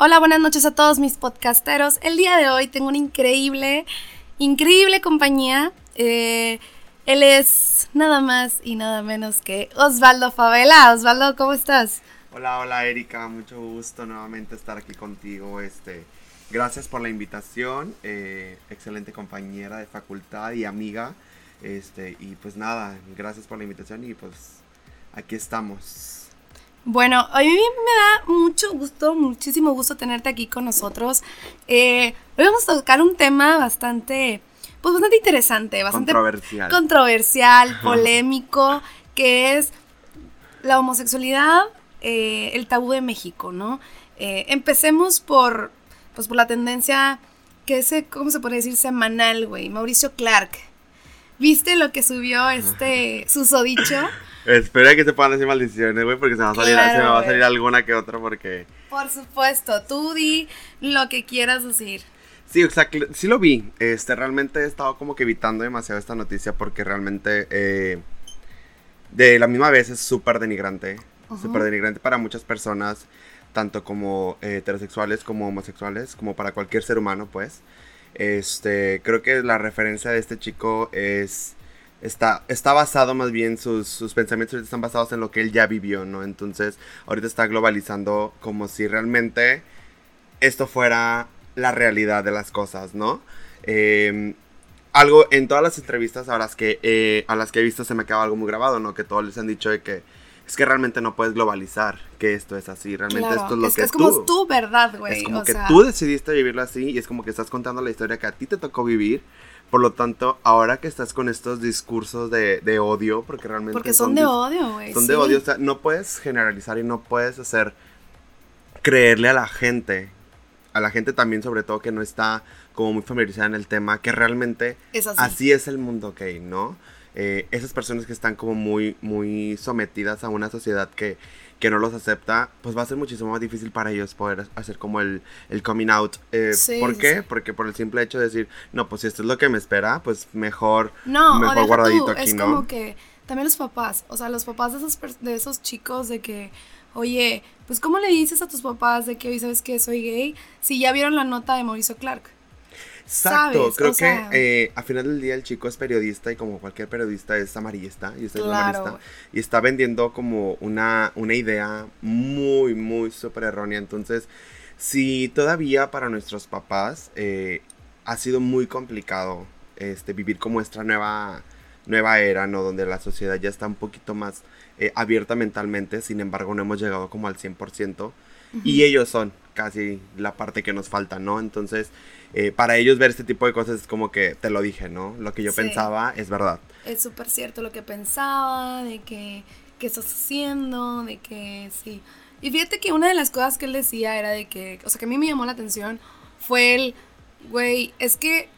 Hola, buenas noches a todos mis podcasteros. El día de hoy tengo una increíble, increíble compañía. Eh, él es nada más y nada menos que Osvaldo Favela. Osvaldo, ¿cómo estás? Hola, hola Erika, mucho gusto nuevamente estar aquí contigo. Este, gracias por la invitación, eh, excelente compañera de facultad y amiga. Este, y pues nada, gracias por la invitación y pues aquí estamos. Bueno, a mí me da mucho gusto, muchísimo gusto tenerte aquí con nosotros. Eh, hoy vamos a tocar un tema bastante, pues bastante interesante, bastante controversial, controversial polémico, que es la homosexualidad, eh, el tabú de México, ¿no? Eh, empecemos por, pues por la tendencia que es, ¿cómo se puede decir? Semanal, güey. Mauricio Clark. ¿Viste lo que subió este susodicho? Espera que se puedan decir maldiciones, güey, porque se me va a salir, se me va a salir alguna que otra porque... Por supuesto, tú di lo que quieras decir. Sí, exacto, sí lo vi. Este, realmente he estado como que evitando demasiado esta noticia porque realmente eh, de la misma vez es súper denigrante. Súper denigrante para muchas personas, tanto como eh, heterosexuales como homosexuales, como para cualquier ser humano, pues. Este, creo que la referencia de este chico es está, está basado más bien, sus, sus pensamientos están basados en lo que él ya vivió, ¿no? Entonces, ahorita está globalizando como si realmente esto fuera la realidad de las cosas, ¿no? Em, algo en todas las entrevistas a las que eh, a las que he visto se me queda algo muy grabado, ¿no? Que todos les han dicho de que es que realmente no puedes globalizar que esto es así, realmente esto es lo que es como es tu verdad, güey. Es como que tú decidiste vivirlo así y es como que estás contando la historia que a ti te tocó vivir por lo tanto, ahora que estás con estos discursos de, de odio, porque realmente... Porque son, de odio, güey. Son de odio, o sea, no puedes generalizar y no puedes hacer creerle a la gente, a la gente también sobre todo que no está como muy familiarizada en el tema, que realmente es así. así. es el mundo gay, ¿no? Eh, esas personas que están como muy, muy sometidas a una sociedad que que no los acepta, pues va a ser muchísimo más difícil para ellos poder hacer como el, el coming out. Eh, ¿Por qué? Porque por el simple hecho de decir, no, pues si esto es lo que me espera, pues mejor, no, mejor guardadito tú, aquí, es ¿no? como que también los papás, o sea, los papás de esos, de esos chicos de que, oye, pues ¿cómo le dices a tus papás de que hoy sabes que soy gay si ya vieron la nota de Mauricio Clark? Exacto, creo que eh, a final del día el chico es periodista y como cualquier periodista es amarillista y es y está vendiendo como una, una idea muy, muy súper errónea. Entonces, si todavía para nuestros papás eh, ha sido muy complicado este, vivir como esta nueva, nueva era, ¿no? Donde la sociedad ya está un poquito más eh, abierta mentalmente, sin embargo no hemos llegado como al 100%. Y ellos son casi la parte que nos falta, ¿no? Entonces, eh, para ellos ver este tipo de cosas es como que te lo dije, ¿no? Lo que yo pensaba es verdad. Es súper cierto lo que pensaba, de que, ¿qué estás haciendo? De que sí. Y fíjate que una de las cosas que él decía era de que, o sea, que a mí me llamó la atención fue el, güey, es que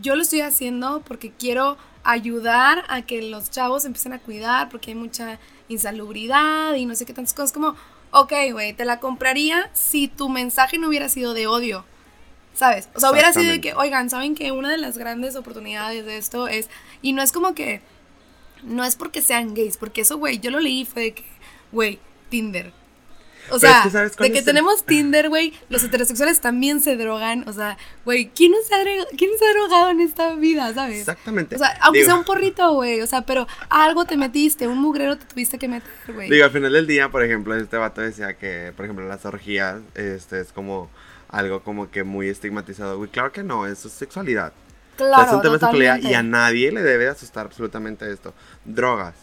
yo lo estoy haciendo porque quiero ayudar a que los chavos empiecen a cuidar porque hay mucha insalubridad y no sé qué tantas cosas como, ok, güey, te la compraría si tu mensaje no hubiera sido de odio. ¿Sabes? O sea, hubiera sido de que, oigan, ¿saben que una de las grandes oportunidades de esto es, y no es como que, no es porque sean gays, porque eso, güey, yo lo leí fue de que, güey, Tinder. O sea, de que tenemos Tinder, güey, los heterosexuales también se drogan, o sea, güey, ¿quién, no se ha ¿quién se ha drogado en esta vida, sabes? Exactamente. O sea, aunque sea un porrito, güey, o sea, pero algo te metiste, un mugrero te tuviste que meter, güey. Digo, al final del día, por ejemplo, este vato decía que, por ejemplo, las orgías, este, es como algo como que muy estigmatizado. Güey, claro que no, eso es sexualidad. Claro, es un tema de sexualidad y a nadie le debe asustar absolutamente esto. Drogas.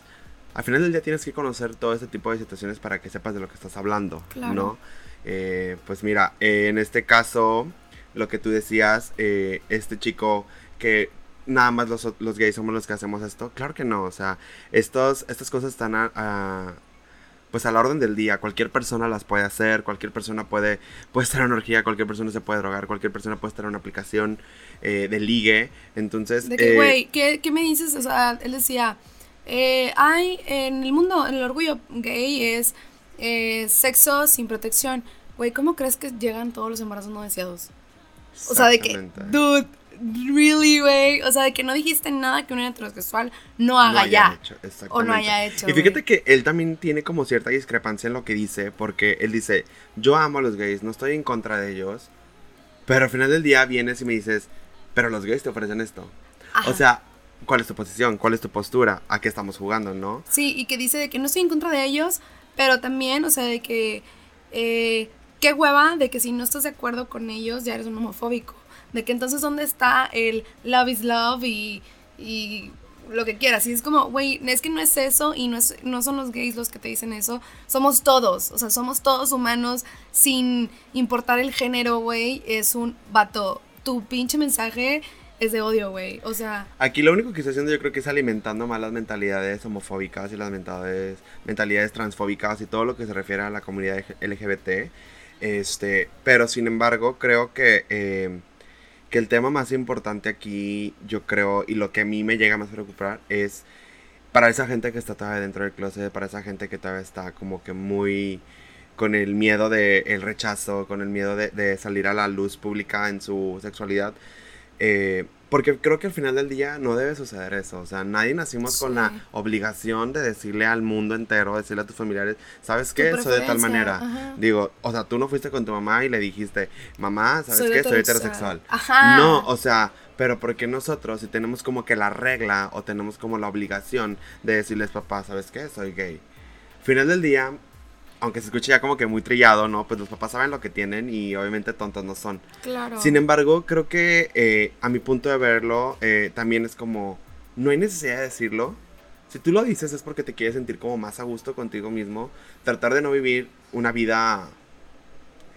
Al final del día tienes que conocer todo este tipo de situaciones para que sepas de lo que estás hablando, ¿no? Eh, pues mira, en este caso, lo que tú decías, eh, este chico que nada más los, los, gays somos los que hacemos esto, claro que no, o sea, estos, estas cosas están a pues a la orden del día. Cualquier persona las puede hacer, cualquier persona puede, puede estar en energía, cualquier persona se puede drogar, cualquier persona puede estar en una aplicación eh, de ligue. Entonces. De que, güey, ¿qué, me dices? O sea, él decía, eh, hay en el mundo, en el orgullo gay es eh, sexo sin protección. Güey, ¿cómo crees que llegan todos los embarazos no deseados? O sea, de que, dude, really, güey. O sea, de que no dijiste nada que un heterosexual no haga ya. o no haya hecho. Y fíjate que él también tiene como cierta discrepancia en lo que dice, porque él dice, yo amo a los gays, no estoy en contra de ellos, pero al final del día vienes y me dices, pero los gays te ofrecen esto. O sea, ¿cuál es tu posición? ¿Cuál es tu postura? ¿A qué estamos jugando, no? Sí, y que dice de que no estoy en contra de ellos, pero también, o sea, de que... Eh, qué hueva de que si no estás de acuerdo con ellos ya eres un homofóbico. De que entonces dónde está el love is love y, y lo que quieras. Y es como, güey, es que no es eso y no, es, no son los gays los que te dicen eso. Somos todos, o sea, somos todos humanos sin importar el género, güey. Es un vato. Tu pinche mensaje es de odio, güey. O sea. Aquí lo único que está haciendo yo creo que es alimentando más las mentalidades homofóbicas y las mentalidades, mentalidades transfóbicas y todo lo que se refiere a la comunidad LGBT. Este, pero sin embargo, creo que, em, que el tema más importante aquí, yo creo, y lo que a mí me llega más a preocupar es para esa gente que está todavía dentro del closet, para esa gente que todavía está como que muy con el miedo del el rechazo, con el miedo de, de, salir a la luz pública en su sexualidad. Eh, porque creo que al final del día no debe suceder eso. O sea, nadie nacimos con la obligación de decirle al mundo entero, decirle a tus familiares, ¿sabes qué? Soy de tal manera. Digo, o sea, tú no fuiste con tu mamá y le dijiste, mamá, ¿sabes qué? Soy heterosexual. Ajá. No, o sea, pero porque nosotros, si tenemos como que la regla o tenemos como la obligación de decirles, papá, ¿sabes qué? Soy gay. Final del día, aunque se escuche ya como que muy trillado, ¿no? Pues los papás saben lo que tienen y obviamente tontos no son. Claro. Sin embargo, creo que eh, a mi punto de verlo, eh, también es como, no hay necesidad de decirlo. Si tú lo dices es porque te quieres sentir como más a gusto contigo mismo. Tratar de no vivir una vida,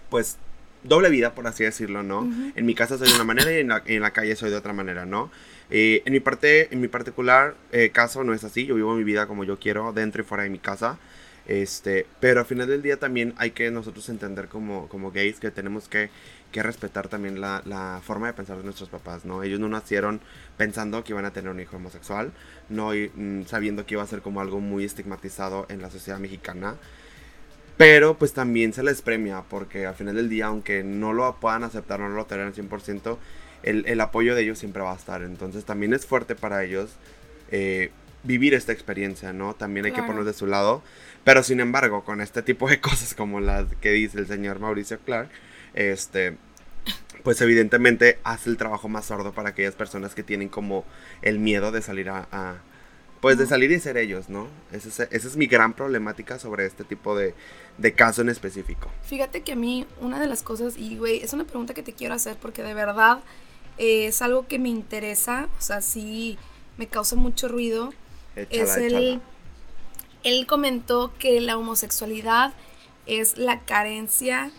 pues, doble vida, por así decirlo, ¿no? En mi casa soy de una manera y en la, calle soy de otra manera, ¿no? Eh, en, mi parte, en mi particular caso no es así. Yo vivo mi vida como yo quiero, dentro y fuera de mi casa. Este, pero al final del día también hay que nosotros entender como, como gays que tenemos que, que respetar también la, la, forma de pensar de nuestros papás, ¿no? Ellos no nacieron pensando que iban a tener un hijo homosexual, no mm, sabiendo que iba a ser como algo muy estigmatizado en la sociedad mexicana. Pero pues también se les premia porque al final del día, aunque no lo puedan aceptar, no lo tengan al 100%, el, el apoyo de ellos siempre va a estar. Entonces también es fuerte para ellos eh, vivir esta experiencia, ¿no? También hay que poner de su lado. Pero sin embargo, con este tipo de cosas como las que dice el señor Mauricio Clark, este, pues evidentemente hace el trabajo más sordo para aquellas personas que tienen como el miedo de salir a, pues de salir y ser ellos, ¿no? Esa es, mi gran problemática sobre este tipo de, de, caso en específico. Fíjate que a mí una de las cosas, y güey, es una pregunta que te quiero hacer porque de verdad eh, es algo que me interesa, o sea, sí me causa mucho ruido es el... Él comentó que la homosexualidad es la carencia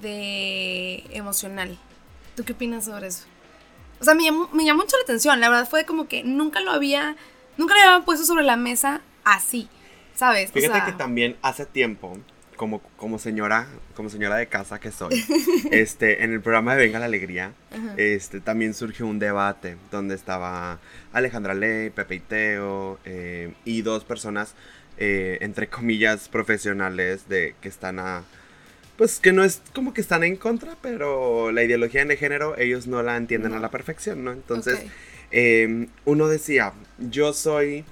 de emocional. ¿Tú qué opinas sobre eso? O sea, me llamó, mucho la atención. La verdad fue como que nunca lo había, nunca le había puesto sobre la mesa así, ¿sabes? Fíjate que también hace tiempo como, como señora, como señora de casa que soy, este, en el programa de Venga la Alegría, este, también surgió un debate donde estaba Alejandra Ley, Pepe Iteo, eh, y dos personas, eh, entre comillas, profesionales de que están a pues que no es como que están en contra, pero la ideología de género ellos no la entienden a la perfección, ¿no? Entonces, em, uno decía, yo soy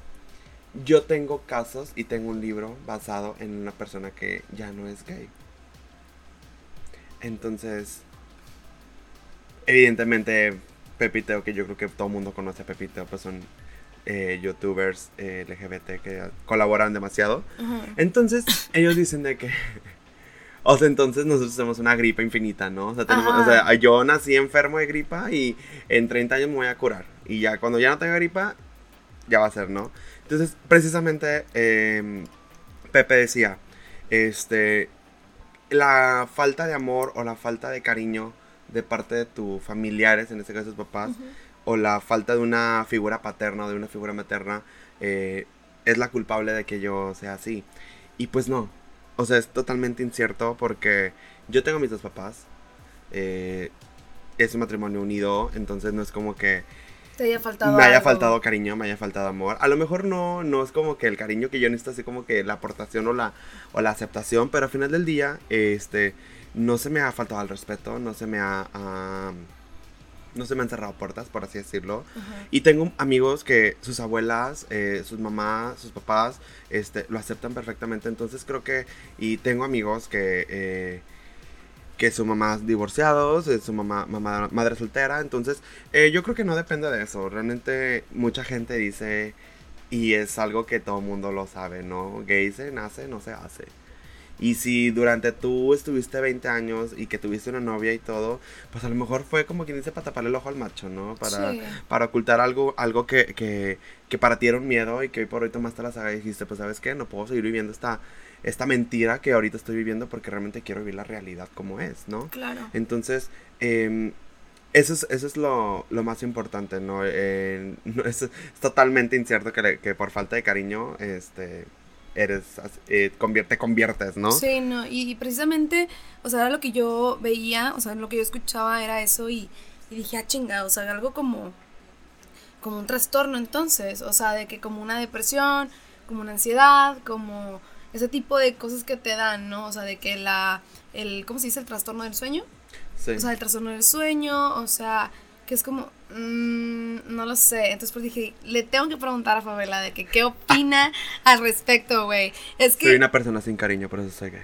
yo tengo casos y tengo un libro basado en una persona que ya no es gay. Entonces, evidentemente, Pepiteo, que yo creo que todo el mundo conoce a Pepiteo, pues son eh, youtubers eh, LGBT que colaboran demasiado. Entonces, ellos dicen de que... O sea, entonces nosotros tenemos una gripa infinita, ¿no? O sea, o sea, yo nací enfermo de gripa y en 30 años me voy a curar. Y ya cuando ya no tenga gripa, ya va a ser, ¿no? Entonces, precisamente, em, Pepe decía, este, la falta de amor o la falta de cariño de parte de tus familiares, en este caso tus papás, o la falta de una figura paterna o de una figura materna, eh, es la culpable de que yo sea así. Y pues no, o sea, es totalmente incierto porque yo tengo mis dos papás, eh, es un matrimonio unido, entonces no es como que faltado me haya faltado cariño, me haya faltado amor. A lo mejor no, no es como que el cariño que yo necesito, así como que la aportación o la, o la aceptación, pero al final del día, este, no se me ha faltado el respeto, no se me ha, no se me han cerrado puertas, por así decirlo. Y tengo amigos que sus abuelas, eh, sus mamás, sus papás, este, lo aceptan perfectamente. Entonces creo que, y tengo amigos que, eh, que su mamá divorciados, eh, su mamá, mamá, madre soltera. Entonces yo creo que no depende de eso. Realmente mucha gente dice, y es algo que todo el mundo lo sabe, ¿no? Gay se nace, no se hace. Y si durante tú estuviste 20 años y que tuviste una novia y todo, pues a lo mejor fue como quien dice para taparle el ojo al macho, ¿no? Para, para ocultar algo, algo que, que, que, para ti era un miedo y que hoy por hoy tomaste la saga y dijiste, pues sabes qué, no puedo seguir viviendo esta, esta mentira que ahorita estoy viviendo porque realmente quiero vivir la realidad como es, ¿no? Claro. Entonces, eh, eso es, eso es lo, lo más importante, ¿no? Eh, es, es, totalmente incierto que, que por falta de cariño, este eres, eh, te conviertes, ¿no? Sí, no, y, precisamente, o sea, lo que yo veía, o sea, lo que yo escuchaba era eso y, dije, ah, chingada, o sea, algo como, como un trastorno entonces, o sea, de que como una depresión, como una ansiedad, como ese tipo de cosas que te dan, ¿no? O sea, de que la, el, ¿cómo se dice? El trastorno del sueño. Sí. O sea, el trastorno del sueño, o sea, que es como, mmm, no lo sé. Entonces pues dije, le tengo que preguntar a Fabela de que qué opina al respecto, güey. Es que... Soy una persona sin cariño, por eso sé que...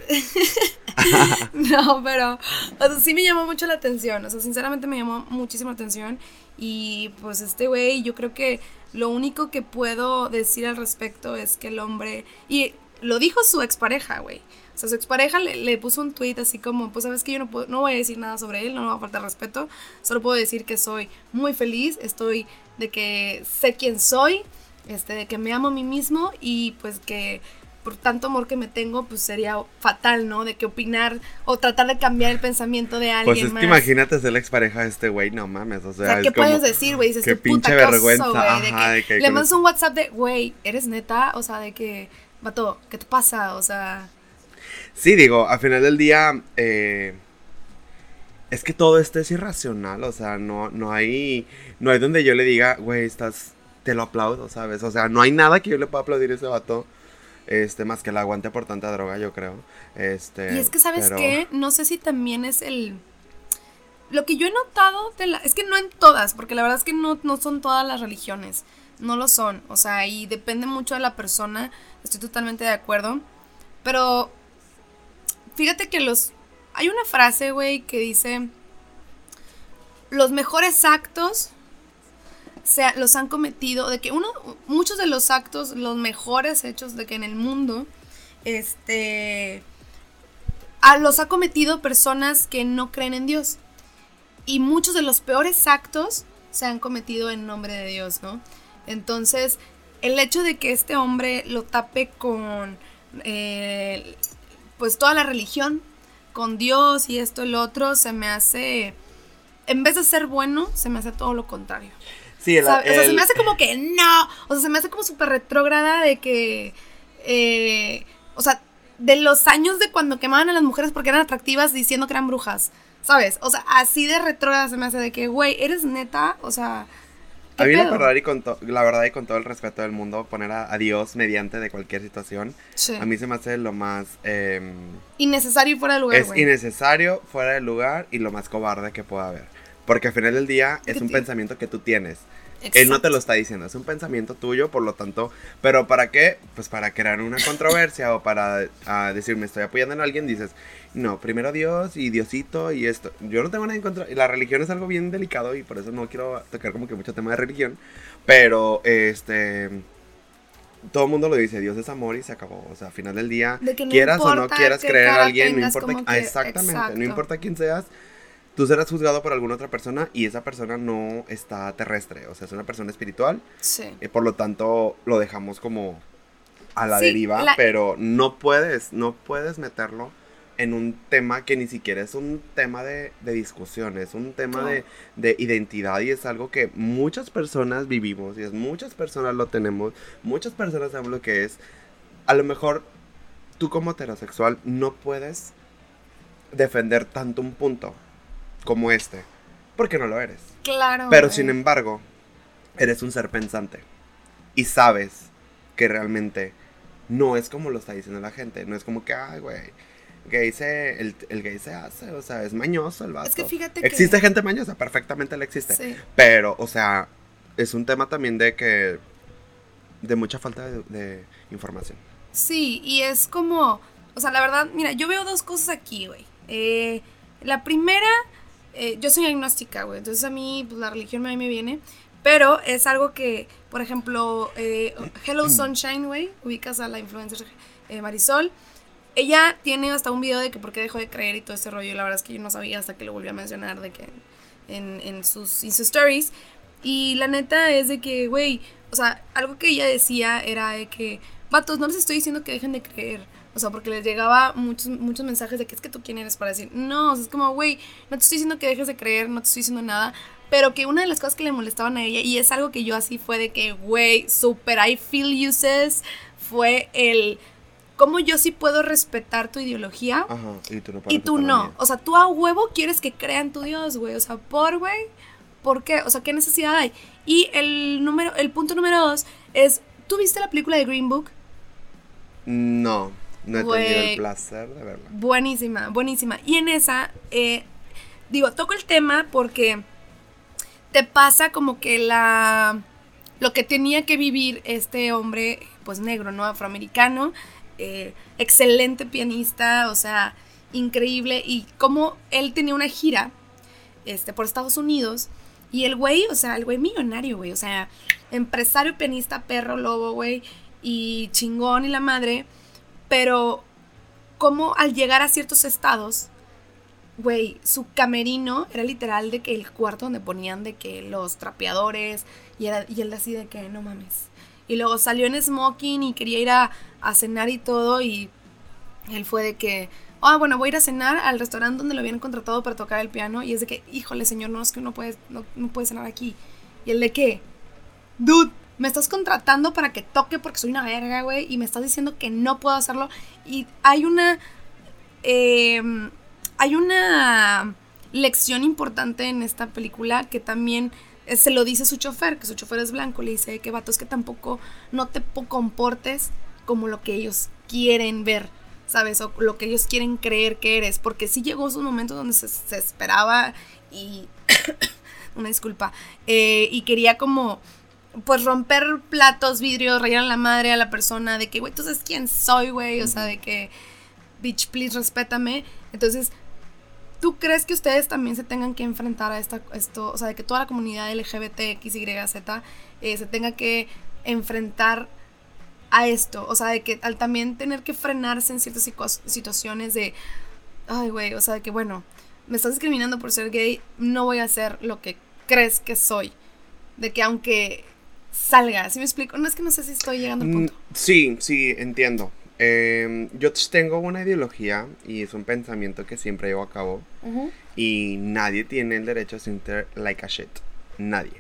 no, pero, o sea, sí me llamó mucho la atención. O sea, sinceramente me llamó muchísimo la atención. Y pues este güey, yo creo que lo único que puedo decir al respecto es que el hombre... Y lo dijo su expareja, güey. O sea, su expareja le, le puso un tweet así como, pues sabes que yo no, puedo, no voy a decir nada sobre él, no me va a faltar respeto, solo puedo decir que soy muy feliz, estoy de que sé quién soy, este, de que me amo a mí mismo y pues que por tanto amor que me tengo, pues sería fatal, ¿no? De que opinar o tratar de cambiar el pensamiento de alguien. Pues es que imagínate ser la expareja de este güey, no mames, o sea. O sea ¿qué puedes decir, güey? Dices, qué pinche vergüenza. Ajá, de que le mandas un WhatsApp de, güey, ¿eres neta? O sea, de que, vato, ¿qué te pasa? O sea. Sí, digo, al final del día, eh, es que todo esto es irracional, o sea, no, no hay, no hay donde yo le diga, güey, estás, te lo aplaudo, ¿sabes? O sea, no hay nada que yo le pueda aplaudir a ese vato, este, más que el aguante por tanta droga, yo creo, este. Y es que, ¿sabes qué? No sé si también es el... Lo que yo he notado de la... Es que no en todas, porque la verdad es que no, no son todas las religiones, no lo son, o sea, y depende mucho de la persona, estoy totalmente de acuerdo, pero Fíjate que los... Hay una frase, güey, que dice... Los mejores actos se, los han cometido, de que uno, muchos de los actos, los mejores hechos de que en el mundo, este, a, los ha cometido personas que no creen en Dios. Y muchos de los peores actos se han cometido en nombre de Dios, ¿no? Entonces, el hecho de que este hombre lo tape con eh, pues toda la religión con Dios y esto y lo otro se me hace, en vez de ser bueno, se me hace todo lo contrario. Sí, o sea, se me hace como que no, o sea, se me hace como súper retrógrada de que, eh, o sea, de los años de cuando quemaban a las mujeres porque eran atractivas diciendo que eran brujas, ¿sabes? O sea, así de retrógrada se me hace de que, güey, eres neta, o sea... A mí la verdad, y con la verdad y con todo el respeto del mundo, poner a, Dios mediante de cualquier situación, a mí se me hace lo más... Eh, innecesario y fuera de lugar. Es innecesario, fuera de lugar y lo más cobarde que pueda haber. Porque al final del día es un pensamiento que tú tienes. Él no te lo está diciendo, es un pensamiento tuyo, por lo tanto, pero ¿para qué? Pues para crear una controversia o para uh, decir me estoy apoyando en alguien, dices, no, primero Dios y Diosito y esto. Yo no tengo nada en contra, la religión es algo bien delicado y por eso no quiero tocar como que mucho tema de religión, pero este todo el mundo lo dice, Dios es amor y se acabó. O sea, al final del día, quieras o no quieras creer en alguien, no importa. Ah, exactamente, no importa quién seas, tú serás juzgado por alguna otra persona y esa persona no está terrestre, o sea, es una persona espiritual. Sí. Y por lo tanto, lo dejamos como a la deriva, pero no puedes, no puedes meterlo en un tema que ni siquiera es un tema de, de discusión, es un tema de, de, identidad y es algo que muchas personas vivimos y es muchas personas lo tenemos, muchas personas saben lo que es. A lo mejor tú como heterosexual no puedes defender tanto un punto como este. Porque no lo eres. Claro. Pero sin embargo, eres un ser pensante. Y sabes que realmente no es como lo está diciendo la gente. No es como que, ay, güey. gay se, el, el gay se hace, o sea, es mañoso el vato. Es que fíjate que- Existe gente mañosa, perfectamente le existe. Sí. Pero, o sea, es un tema también de que, de mucha falta de, de información. Sí, y es como, o sea, la verdad, mira, yo veo dos cosas aquí, güey. Eh, la primera, eh, yo soy agnóstica, güey, entonces a mí pues, la religión a mí me viene, pero es algo que, por ejemplo, eh, Hello Sunshine, güey, ubicas a la influencer eh, Marisol, ella tiene hasta un video de que por qué dejó de creer y todo ese rollo, y la verdad es que yo no sabía hasta que lo volví a mencionar de que en, en sus Insta Stories, y la neta es de que, güey, o sea, algo que ella decía era de que, vatos, no les estoy diciendo que dejen de creer. O sea, porque les llegaba muchos, muchos mensajes de que es que tú quién eres para decir, no, o sea, es como, güey, no te estoy diciendo que dejes de creer, no te estoy diciendo nada. Pero que una de las cosas que le molestaban a ella, y es algo que yo así fue de que, güey, super I feel uses, fue el, cómo yo sí puedo respetar tu ideología. Ajá, y tú no Y tú no. O sea, tú a huevo quieres que crean tu Dios, güey. O sea, por, güey. ¿Por qué? O sea, ¿qué necesidad hay? Y el número, el punto número dos es, ¿tú viste la película de Green Book? No, no he tenido el placer de verla. Buenísima, buenísima. Y en esa, eh, digo, toco el tema porque te pasa como que la... Lo que tenía que vivir este hombre, pues negro, ¿no? Afroamericano, eh, excelente pianista, o sea, increíble. Y como él tenía una gira este, por Estados Unidos. Y el güey, o sea, el güey millonario, güey. O sea, empresario, pianista, perro, lobo, güey. Y chingón y la madre. Pero como al llegar a ciertos estados, güey, su camerino era literal de que el cuarto donde ponían de que los trapeadores. Y, era, y él así de que no mames. Y luego salió en smoking y quería ir a, cenar y todo. Y él fue de que, ah, bueno, voy a ir a cenar al restaurante donde lo habían contratado para tocar el piano. Y es de que, híjole, señor, no es que no puedes, no, no puedes cenar aquí. Y el de qué, dude, me estás contratando para que toque porque soy una verga, güey. Y me estás diciendo que no puedo hacerlo. Y hay una, eh, hay una lección importante en esta película que también eh, se lo dice su chofer, que su chofer es blanco, le dice que vato, es que tampoco no te po- comportes como lo que ellos quieren ver, ¿sabes? O lo que ellos quieren creer que eres, porque sí llegó su momento donde se, se esperaba y... una disculpa, eh, y quería como pues romper platos, vidrios, rayar a la madre a la persona de que, güey, tú sabes quién soy, güey, o sea, de que, bitch, please, respétame. Entonces, ¿tú crees que ustedes también se tengan que enfrentar a esta, esto, o sea, de que toda la comunidad LGBT, X, Y, Z, eh, se tenga que enfrentar a esto? O sea, de que al también tener que frenarse en ciertas situaciones de, ay, güey, o sea, de que, bueno, me estás discriminando por ser gay, no voy a hacer lo que crees que soy. De que aunque salga, ¿sí me explico? No es que no sé si estoy llegando al punto. Mm, Sí, sí, entiendo. Eh, yo tengo una ideología y es un pensamiento que siempre llevo a cabo Ujú. y nadie tiene el derecho a sentir like a shit. Nadie.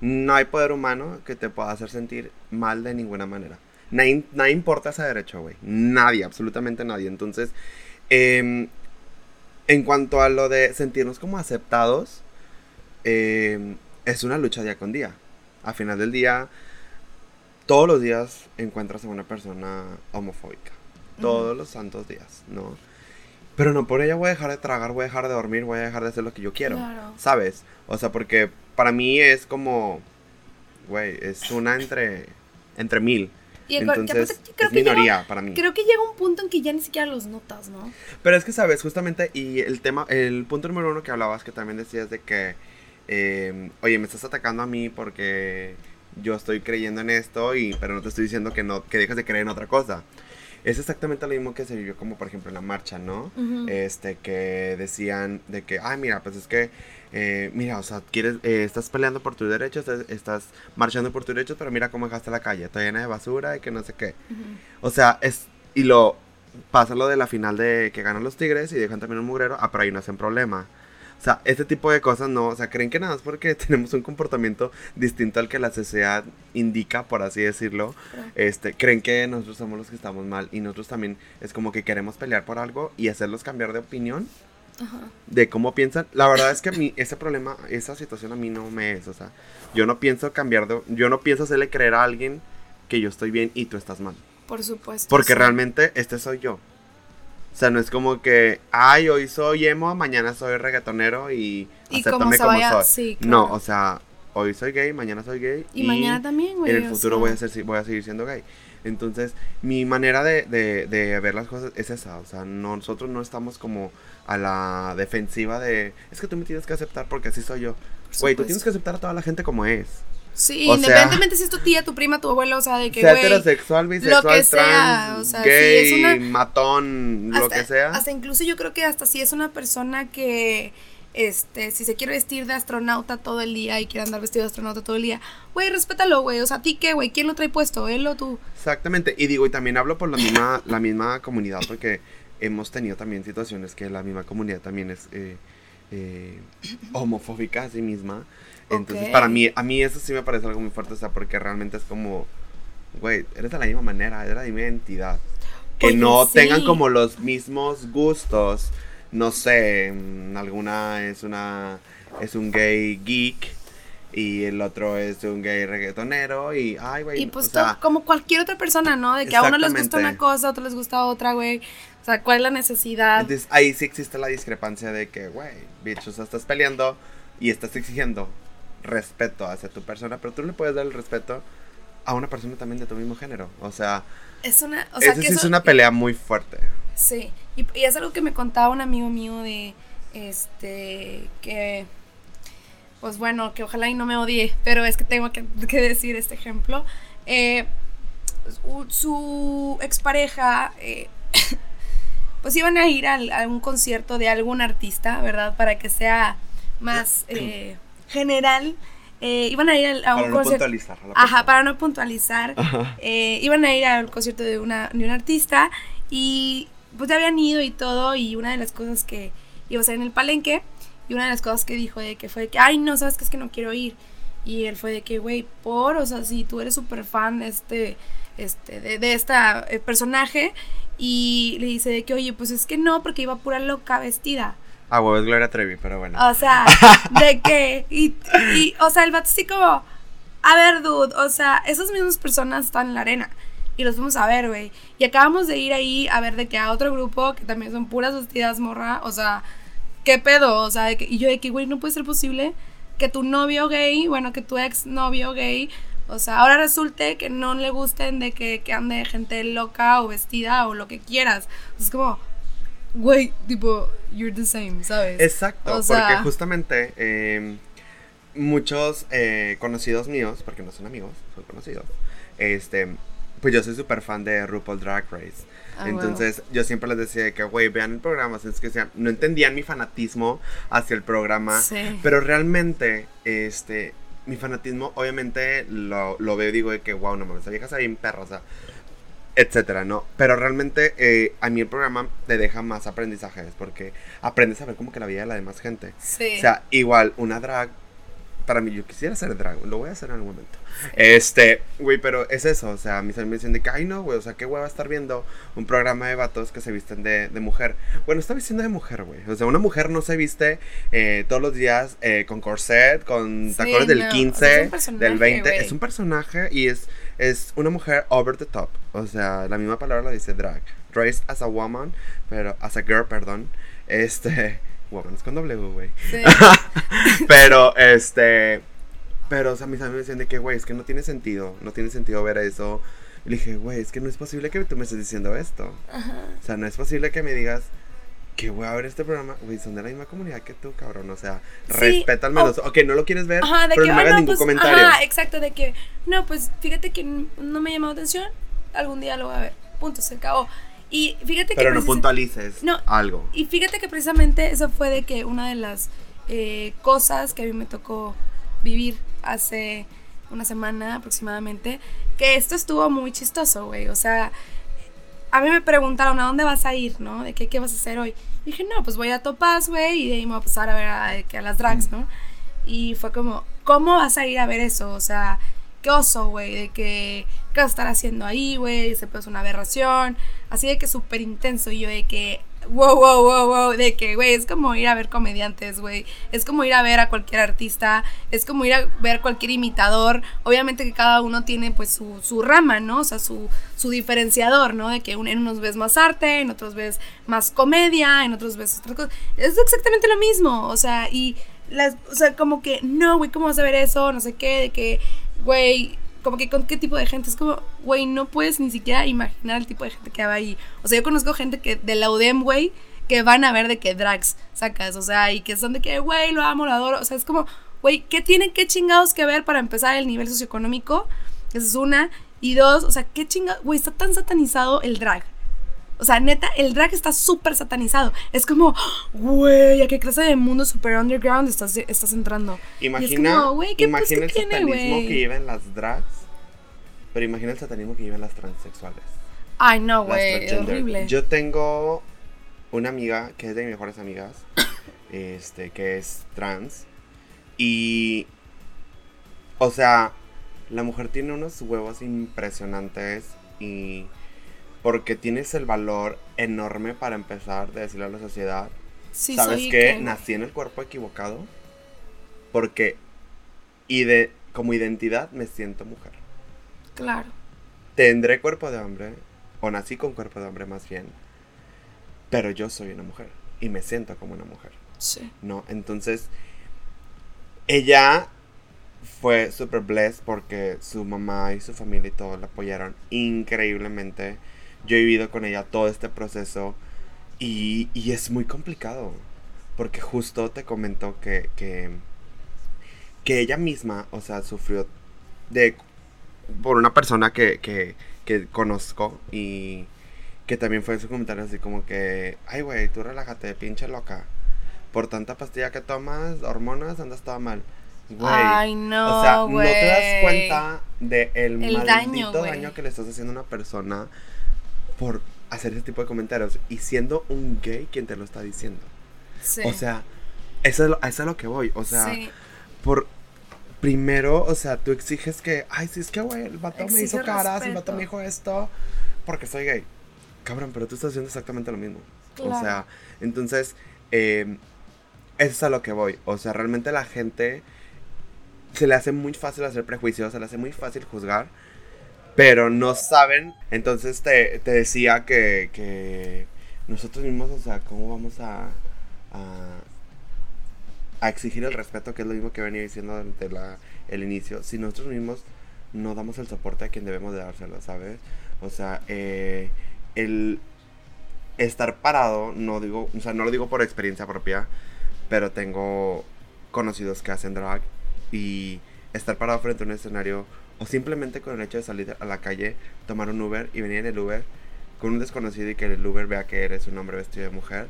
No hay poder humano que te pueda hacer sentir mal de ninguna manera. Nadie, nadie importa ese derecho, güey. Nadie, absolutamente nadie. Entonces, em, en cuanto a lo de sentirnos como aceptados, em, es una lucha día con día. Al final del día, todos los días encuentras a una persona homofóbica. Todos los santos días, ¿no? Pero no por ello voy a dejar de tragar, voy a dejar de dormir, voy a dejar de hacer lo que yo quiero. Claro. ¿Sabes? O sea, porque para mí es como, güey, es una entre, entre mil. Y Entonces, creo es que llega- minoría para mí. Creo que llega un punto en que ya ni siquiera los notas, ¿no? Pero es que, ¿sabes? Justamente, y el tema, el punto número uno que hablabas, que también decías de que, eh, oye, me estás atacando a mí porque yo estoy creyendo en esto, y, pero no te estoy diciendo que, no, que dejes de creer en otra cosa. Es exactamente lo mismo que se vivió como, por ejemplo, en la marcha, ¿no? Ujú. Este, que decían de que, ay, mira, pues es que, eh, mira, o sea, quieres, eh, estás peleando por tus derechos, estás, estás marchando por tus derechos, pero mira cómo dejaste la calle, está llena de basura y que no sé qué. Ujú. O sea, es. Y lo. Pasa lo de la final de que ganan los Tigres y dejan también un mugrero. Ah, pero ahí no hacen problema. O sea, este tipo de cosas no. O sea, creen que nada más porque tenemos un comportamiento distinto al que la sociedad indica, por así decirlo. Este, creen que nosotros somos los que estamos mal. Y nosotros también es como que queremos pelear por algo y hacerlos cambiar de opinión Ajá. de cómo piensan. La verdad es que a mí ese problema, esa situación a mí no me es, o sea, yo no pienso cambiar de, yo no pienso hacerle creer a alguien que yo estoy bien y tú estás mal. Por supuesto. Porque sí. realmente este soy yo. Sea, no es como que, ay, hoy soy emo, mañana soy reggaetonero y, Y como se como vaya- soy. sí, No, claro. o sea, hoy soy gay, mañana soy gay. Y, mañana también, güey. En el o futuro sea, voy, a ser, voy a seguir siendo gay. Entonces, mi manera de, de, de ver las cosas es esa. O sea, no- nosotros no estamos como a la defensiva de, es que tú me tienes que aceptar porque así soy yo. Güey, tú tienes que aceptar a toda la gente como es. Sí, o sea- independientemente si es tu tía, tu prima, tu abuela, o sea, de que, sea güey. heterosexual, bisexual, que sea, trans, o sea, gay, es una- matón, lo hasta- que sea. Hasta incluso yo creo que hasta si es una persona que, este, si se quiere vestir de astronauta todo el día y quiere andar vestido de astronauta todo el día, güey, respétalo, güey. O sea, ¿a ti qué, güey? ¿Quién lo trae puesto? ¿Él o tú? Exactamente. Y digo, y también hablo por la misma, la misma comunidad, porque hemos tenido también situaciones que la misma comunidad también es eh, eh, homofóbica a sí misma. Entonces, Ok. para mí, a mí eso sí me parece algo muy fuerte, o sea, porque realmente es como, güey, eres de la misma manera, eres de la misma identidad. Que Oye, no sí. tengan como los mismos gustos. No sé, mm, alguna es una, es un gay geek. Y el otro es un gay reggaetonero y, ay, güey, Y pues o sea, todo- como cualquier otra persona, ¿no? De que a uno les gusta una cosa, a otro les gusta otra, güey. O sea, ¿cuál es la necesidad? Entonces ahí sí existe la discrepancia de que, güey, bitch, o sea, estás peleando y estás exigiendo respeto hacia tu persona, pero tú le puedes dar el respeto a una persona también de tu mismo género. O sea, es una, o sea, eso que sí es una pelea muy fuerte. Sí, y, y es algo que me contaba un amigo mío de, este, que, pues bueno, que ojalá y no me odie, pero es que tengo que, que decir este ejemplo. Eh, su, expareja, eh, pues iban a ir a un concierto de algún artista, ¿verdad? Para que sea más eh, general. Eh, iban a ir al- a un Para no concierto. puntualizar. a Ajá, para no puntualizar. Eh, iban a ir al concierto de, una, de un artista y pues ya habían ido y todo y una de las cosas que iba a ser en el palenque y una de las cosas que dijo de que fue de que, ay, no, sabes que es que no quiero ir. Y él fue de que, güey, por, o sea, si tú eres súper fan de este, este, de, de esta eh, personaje y le dice de que, oye, pues es que no, porque iba pura loca vestida. Ah, huevo, es Gloria Trevi, pero bueno. O sea, de que, y, y, o sea, el vato así como, a ver, dude, o sea, esas mismas personas están en la arena y los vamos a ver, güey. Y acabamos de ir ahí a ver de que a otro grupo que también son puras vestidas morra, o sea, ¿qué pedo? O sea, de que, y yo de que, güey, no puede ser posible que tu novio gay, bueno, que tu ex novio gay, o sea, ahora resulte que no le gusten de que, que ande gente loca o vestida o lo que quieras. Es como, güey, tipo, you're the same, ¿sabes? Exacto, o sea- porque justamente eh, muchos eh, conocidos míos, porque no son amigos, son conocidos, este, pues yo soy súper fan de RuPaul Drag Race. Ah, Entonces yo siempre les decía que, güey, vean el programa, es que sean, no entendían mi fanatismo hacia el programa, Sí. pero realmente, este, mi fanatismo, obviamente, lo, lo veo y digo de que, wow, no mames, esa vieja está bien perra, o sea, etcétera, ¿no? Pero realmente eh, a mí el programa te deja más aprendizajes porque aprendes a ver como que la vida de la demás gente. Sí. O sea, igual, una drag, para mí, yo quisiera ser drag, lo voy a hacer en algún momento. Este, güey, pero es eso, o sea, mis amigos me dicen de que, ay no, güey, o sea, qué hueva estar viendo un programa de vatos que se visten de, de mujer. Bueno, está vistiendo de mujer, güey. O sea, una mujer no se viste eh, todos los días eh, con corset, con Sí, tacones del no, o sea, 15, es un personaje, del 20. güey. Es un personaje y es, es una mujer over the top. O sea, la misma palabra la dice drag. Dress as a woman, pero as a girl, perdón. Este, woman es con W, güey. Sí. Pero, este. Pero, o sea, mis amigos me decían de que, güey, es que no tiene sentido. No tiene sentido ver eso. Y le dije, güey, es que no es posible que tú me estés diciendo esto. Ajá. O sea, no es posible que me digas que voy a ver este programa. Güey, son de la misma comunidad que tú, cabrón. O sea, Sí, respeta al menos. Ok, no lo quieres ver, Ajá, de pero que, no me hagas no, ningún pues, comentario. Ajá, exacto, de que, no, pues fíjate que no me llamó atención, algún día lo voy a ver, punto, se acabó. Y fíjate pero que... no precis- puntualices No. algo. Y fíjate que precisamente eso fue de que una de las eh, cosas que a mí me tocó vivir hace una semana aproximadamente, que esto estuvo muy chistoso, güey. O sea, a mí me preguntaron a dónde vas a ir, ¿no? De qué, qué vas a hacer hoy. Y dije, no, pues voy a Topaz, güey, y de ahí me voy a pasar a ver a, a las drags, ¿no? Y fue como, ¿cómo vas a ir a ver eso? O sea, qué oso, güey, de que ¿qué vas a estar haciendo ahí, güey? Ese pues es una aberración. Así de que súper intenso. Y yo de que, wow, wow, wow, wow. De que, güey, es como ir a ver comediantes, güey. Es como ir a ver a cualquier artista. Es como ir a ver cualquier imitador. Obviamente que cada uno tiene pues su, su rama, ¿no? O sea, su, su diferenciador, ¿no? De que en unos ves más arte, en otros ves más comedia, en otros ves otra cosa. Es exactamente lo mismo. O sea, y las, o sea, como que, no, güey, ¿cómo vas a ver eso? No sé qué, de que, güey, como que con qué tipo de gente. Es como, güey, no puedes ni siquiera imaginar el tipo de gente que va ahí. O sea, yo conozco gente que de la UDEM, güey, que van a ver de que drags sacas, o sea, y que son de que, güey, lo amo, lo adoro. O sea, es como, güey, ¿qué tienen, qué chingados que ver para empezar el nivel socioeconómico? Esa es una. Y dos, o sea, qué chingados, güey, está tan satanizado el drag. O sea, neta, el drag está súper satanizado. Es como, güey, ¿a qué clase de mundo super underground estás, estás entrando? Imagina, y es como, güey, ¿qué pues, imagina ¿qué el tiene, satanismo que llevan las drags, pero imagina el satanismo que llevan las transexuales. Ay, no, güey, es horrible. Yo tengo una amiga que es de mis mejores amigas, este, que es trans, y, o sea, la mujer tiene unos huevos impresionantes y porque tienes el valor enorme para empezar de decirle a la sociedad, Sí, ¿sabes qué? que- Nací en el cuerpo equivocado porque y de, como identidad me siento mujer. Claro. Tendré cuerpo de hombre, o nací con cuerpo de hombre más bien, pero yo soy una mujer y me siento como una mujer, Sí. ¿no? Entonces, ella fue super blessed porque su mamá y su familia y todo la apoyaron increíblemente. Yo he vivido con ella todo este proceso y, y es muy complicado porque justo te comentó que, que, que ella misma, o sea, sufrió de por una persona que, que, que conozco y que también fue su comentario así como que, ay güey, tú relájate, pinche loca. Por tanta pastilla que tomas, hormonas, andas toda mal. Güey. Ay, no, o sea, no te das cuenta de el, maldito daño, daño, que le estás haciendo a una persona por hacer ese tipo de comentarios y siendo un gay quien te lo está diciendo. Sí. O sea, eso es, lo, eso es lo que voy. O sea, sí. por primero, o sea, tú exiges que, ay, sí, es que, güey, el vato me hizo caras, el vato me dijo esto, porque soy gay. Cabrón, pero tú estás haciendo exactamente lo mismo. O sea, entonces, eh, eso es a lo que voy. O sea, realmente la gente se le hace muy fácil hacer prejuicios, se le hace muy fácil juzgar, pero no saben. Entonces te, te decía que, que nosotros mismos, o sea, ¿cómo vamos a, a, exigir el respeto, que es lo mismo que venía diciendo desde la, el inicio, si nosotros mismos no damos el soporte a quien debemos de dárselo, ¿sabes? O sea, eh, el estar parado, no digo, o sea, no lo digo por experiencia propia, pero tengo conocidos que hacen drag y estar parado frente a un escenario o simplemente con el hecho de salir a la calle, tomar un Uber y venir en el Uber con un desconocido y que el Uber vea que eres un hombre vestido de mujer,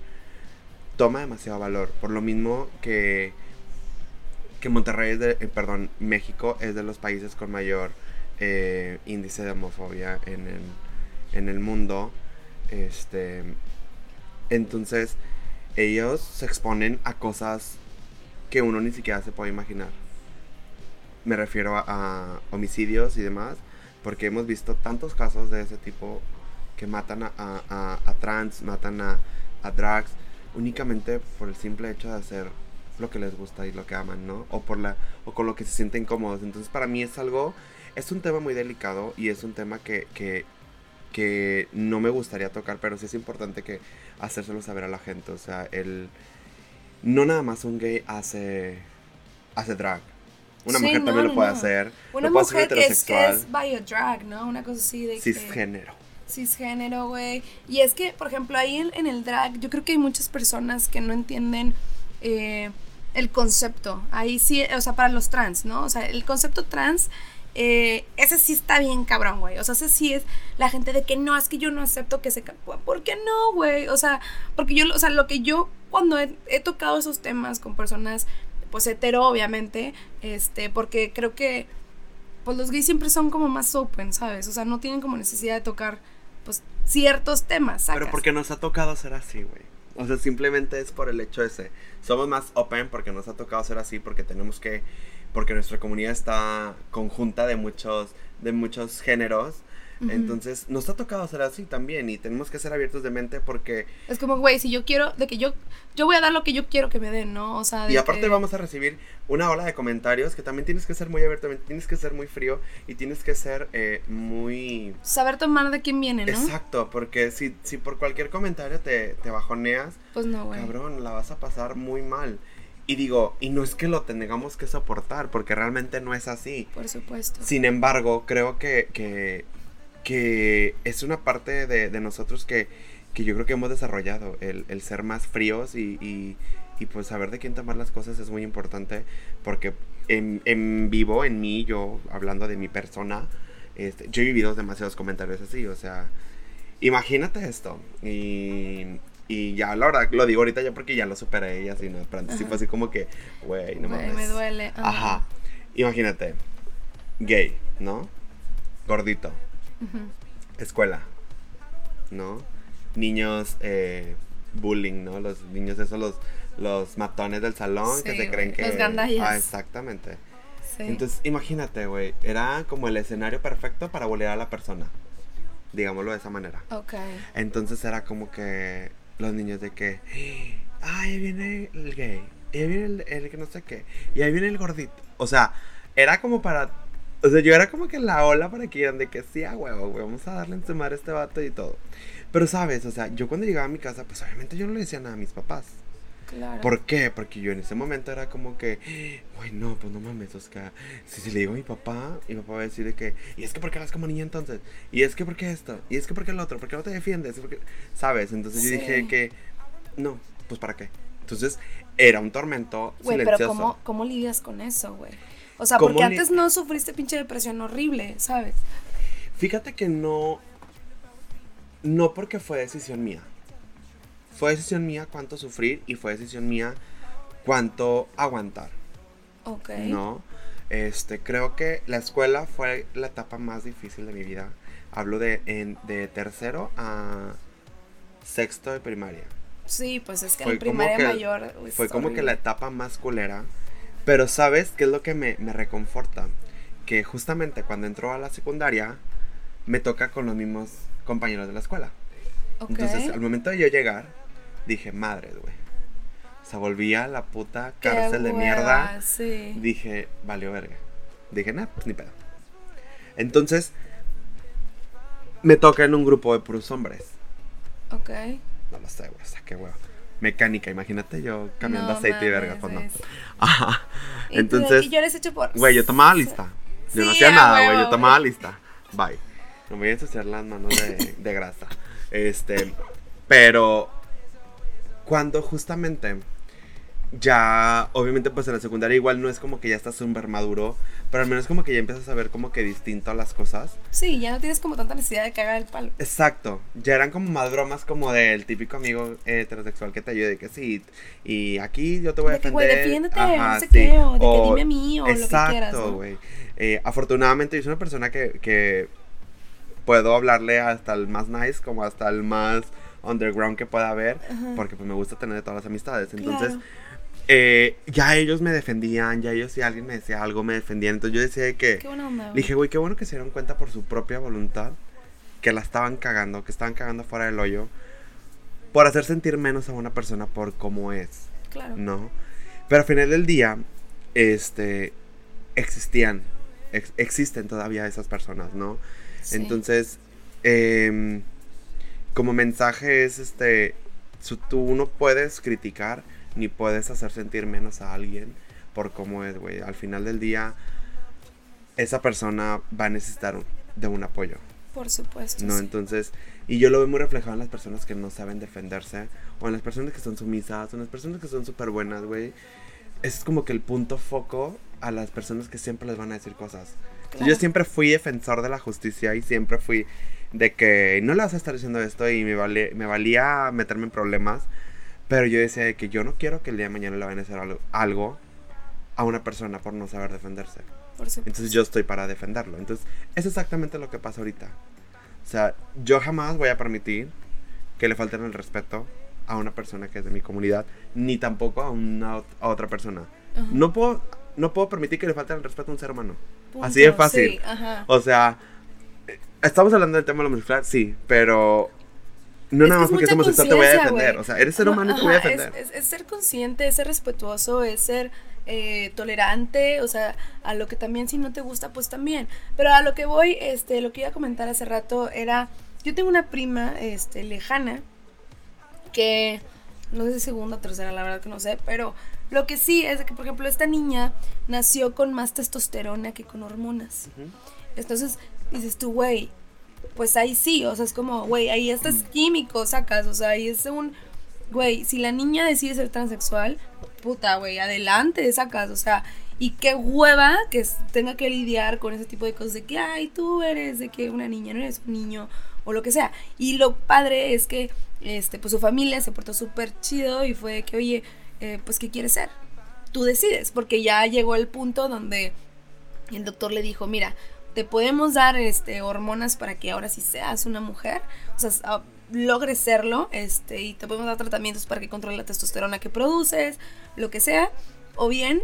toma demasiado valor. Por lo mismo que, que Monterrey es de, eh, perdón, México es de los países con mayor eh, índice de homofobia en el, en el mundo. Este, entonces, ellos se exponen a cosas que uno ni siquiera se puede imaginar. Me refiero a, homicidios y demás, porque hemos visto tantos casos de ese tipo que matan a, trans, matan a, a drags, únicamente por el simple hecho de hacer lo que les gusta y lo que aman, ¿no? O, por la, o con lo que se sienten cómodos. Entonces, para mí es algo, es un tema muy delicado y es un tema que, que, que no me gustaría tocar, pero sí es importante que hacérselo saber a la gente. O sea, el no nada más un gay hace hace drag. Una Sí, mujer no, también lo puede no. hacer. Una lo puede hacer mujer es, que heterosexual, es biodrag, ¿no? Una cosa así de que... cisgénero. cisgénero, güey. Y es que, por ejemplo, ahí en, en el drag, yo creo que hay muchas personas que no entienden eh, el concepto. Ahí sí, o sea, para los trans, ¿no? O sea, el concepto trans, eh, ese sí está bien cabrón, güey. O sea, ese sí es la gente de que no, es que yo no acepto que se... ¿Por qué no, güey? O sea, porque yo, o sea, lo que yo cuando he, he tocado esos temas con personas, pues hetero, obviamente, este, porque creo que pues los gays siempre son como más open, ¿sabes? O sea, no tienen como necesidad de tocar, pues, ciertos temas, ¿sacas? Pero porque nos ha tocado ser así, güey. O sea, simplemente es por el hecho ese. Somos más open porque nos ha tocado ser así, porque tenemos que. Porque nuestra comunidad está conjunta de muchos de muchos géneros. Entonces, nos ha tocado ser así también y tenemos que ser abiertos de mente porque... Es como, güey, si yo quiero, de que yo, yo voy a dar lo que yo quiero que me den, ¿no? O sea, y aparte vamos a recibir una ola de comentarios que también tienes que ser muy abierto, tienes que ser muy frío y tienes que ser eh, muy... Saber tomar de quién viene, ¿no? Exacto, porque si, si por cualquier comentario te, te bajoneas, pues no, güey. Cabrón, la vas a pasar muy mal. Y digo, y no es que lo tengamos que soportar, porque realmente no es así. Por supuesto. Sin embargo, creo que, que que es una parte de, nosotros que, yo creo que hemos desarrollado, el, ser más fríos y, pues saber de quién tomar las cosas es muy importante, porque en, vivo, en mí, yo hablando de mi persona, este, yo he vivido demasiados comentarios así, o sea, imagínate esto, y, y ya, la verdad, lo digo ahorita ya porque ya lo superé y así, ¿no? Pero antes sí fue así como que, güey, no mames. me duele. Ajá. Imagínate, gay, ¿no? Gordito escuela, ¿no? Niños eh, bullying, ¿no? Los niños esos, los, los matones del salón que se creen que... Los gandallas. Ah, exactamente. Entonces, imagínate, güey, era como el escenario perfecto para bullear a la persona. Digámoslo de esa manera. Ok. Entonces era como que los niños de que, ay, ahí viene el gay, y ahí viene el, el que no sé qué, y ahí viene el gordito. O sea, era como para o sea, yo era como que la ola para que iban de que sí, a huevo, vamos a darle en su madre a este vato y todo. Pero, ¿sabes? O sea, yo cuando llegaba a mi casa, pues obviamente yo no le decía nada a mis papás. Claro. ¿Por qué? Porque yo en ese momento era como que, güey, no, pues no mames, o sea, si, si le digo a mi papá, mi papá va a decir de que, y es que porque eras como niña entonces, y es que porque esto, y es que porque el otro, porque no te defiendes, ¿sabes? Entonces yo dije que, no, pues para qué. Entonces era un tormento Güey, pero ¿cómo, ¿cómo lidias con eso, güey? O sea, porque antes no sufriste pinche depresión horrible, ¿sabes? Fíjate que no. No porque fue decisión mía. Fue decisión mía cuánto sufrir y fue decisión mía cuánto aguantar. Ok. No. Este, creo que la escuela fue la etapa más difícil de mi vida. Hablo de, en, de tercero a sexto de primaria. Sí, pues es que en primaria mayor. Fue como que la etapa más culera pero sabes qué es lo que me, reconforta? Que justamente cuando entró a la secundaria, me toca con los mismos compañeros de la escuela. Entonces, al momento de yo llegar, dije, madre, güey. O sea, volví a la puta cárcel de mierda. Dije, valió verga. Dije, nah, pues ni pedo. Entonces, me toca en un grupo de puros hombres. Ok. No lo sé, güey, o sea, qué huevo mecánica, imagínate yo cambiando aceite y verga cuando. Ajá. Entonces. Y yo les hecho por. Güey, yo tomaba lista. Yo no hacía nada, güey. Yo tomaba lista. Bye. No me voy a ensuciar las manos de, de grasa. Este. Pero. Cuando justamente ya, obviamente, pues en la secundaria igual no es como que ya estás súper maduro, pero al menos como que ya empiezas a ver como que distinto a las cosas. Sí, ya no tienes como tanta necesidad de cagar el palo. Exacto, ya eran como más bromas como del típico amigo heterosexual que te ayude, que sí, y aquí yo te voy a defender. Defiéndete, no sé qué, o de que dime a mí, o lo que quieras. Exacto, güey. Eh, afortunadamente yo soy una persona que, que puedo hablarle hasta el más nice como hasta el más underground que pueda haber, porque pues me gusta tener todas las amistades. Entonces, eh, ya ellos me defendían, ya ellos si alguien me decía algo me defendían. Entonces yo decía que... Qué buena onda, dije, güey, qué bueno que se dieron cuenta por su propia voluntad que la estaban cagando, que estaban cagando fuera del hoyo, por hacer sentir menos a una persona por cómo es. Claro. ¿No? Pero al final del día, este, existían, existen todavía esas personas, ¿no? Entonces, em, como mensaje es, este, tú no puedes criticar ni puedes hacer sentir menos a alguien por cómo es, güey. Al final del día, esa persona va a necesitar de un apoyo. Por supuesto. No, entonces, y yo lo veo muy reflejado en las personas que no saben defenderse, o en las personas que son sumisas, o en las personas que son súper buenas, güey. Es como que el punto foco a las personas que siempre les van a decir cosas. Yo siempre fui defensor de la justicia y siempre fui de que no le vas a estar diciendo esto y me, vale, me valía meterme en problemas pero yo decía que yo no quiero que el día de mañana le vayan a hacer algo, a una persona por no saber defenderse. Entonces yo estoy para defenderlo. Entonces es exactamente lo que pasa ahorita. O sea, yo jamás voy a permitir que le falten el respeto a una persona que es de mi comunidad, ni tampoco a una a otra persona. No puedo no puedo permitir que le falte el respeto a un ser humano. Punto. Así de fácil. Sí, ajá. O sea, eh, estamos hablando del tema de la homosexualidad, sí, pero no Es nada más porque mucha es homosexual te voy a defender. O sea, eres ser No, humano y te voy a defender. Es, es- es ser consciente, es ser respetuoso, es ser eh, tolerante, o sea, a lo que también si no te gusta, pues también. Pero a lo que voy, este, lo que iba a comentar hace rato era, yo tengo una prima, este, lejana, que no sé si segunda o tercera, la verdad que no sé, pero lo que sí es que, por ejemplo, esta niña nació con más testosterona que con hormonas. Ujú. Entonces dices tú, güey, pues ahí sí, o sea, es como, güey, ahí este es químico, sacas, o sea, ahí es un, güey, si la niña decide ser transexual, puta, güey, adelante, sacas, o sea, y qué hueva que tenga que lidiar con ese tipo de cosas de que, ay, tú eres de que una niña, no eres un niño, o lo que sea. Y lo padre es que, este, pues su familia se portó súper chido y fue de que, oye, eh, pues, ¿qué quieres ser? Tú decides, porque ya llegó el punto donde el doctor le dijo, mira, te podemos dar este, hormonas para que ahora sí seas una mujer, o sea, ah, logres serlo, este, y te podemos dar tratamientos para que controle la testosterona que produces, lo que sea, o bien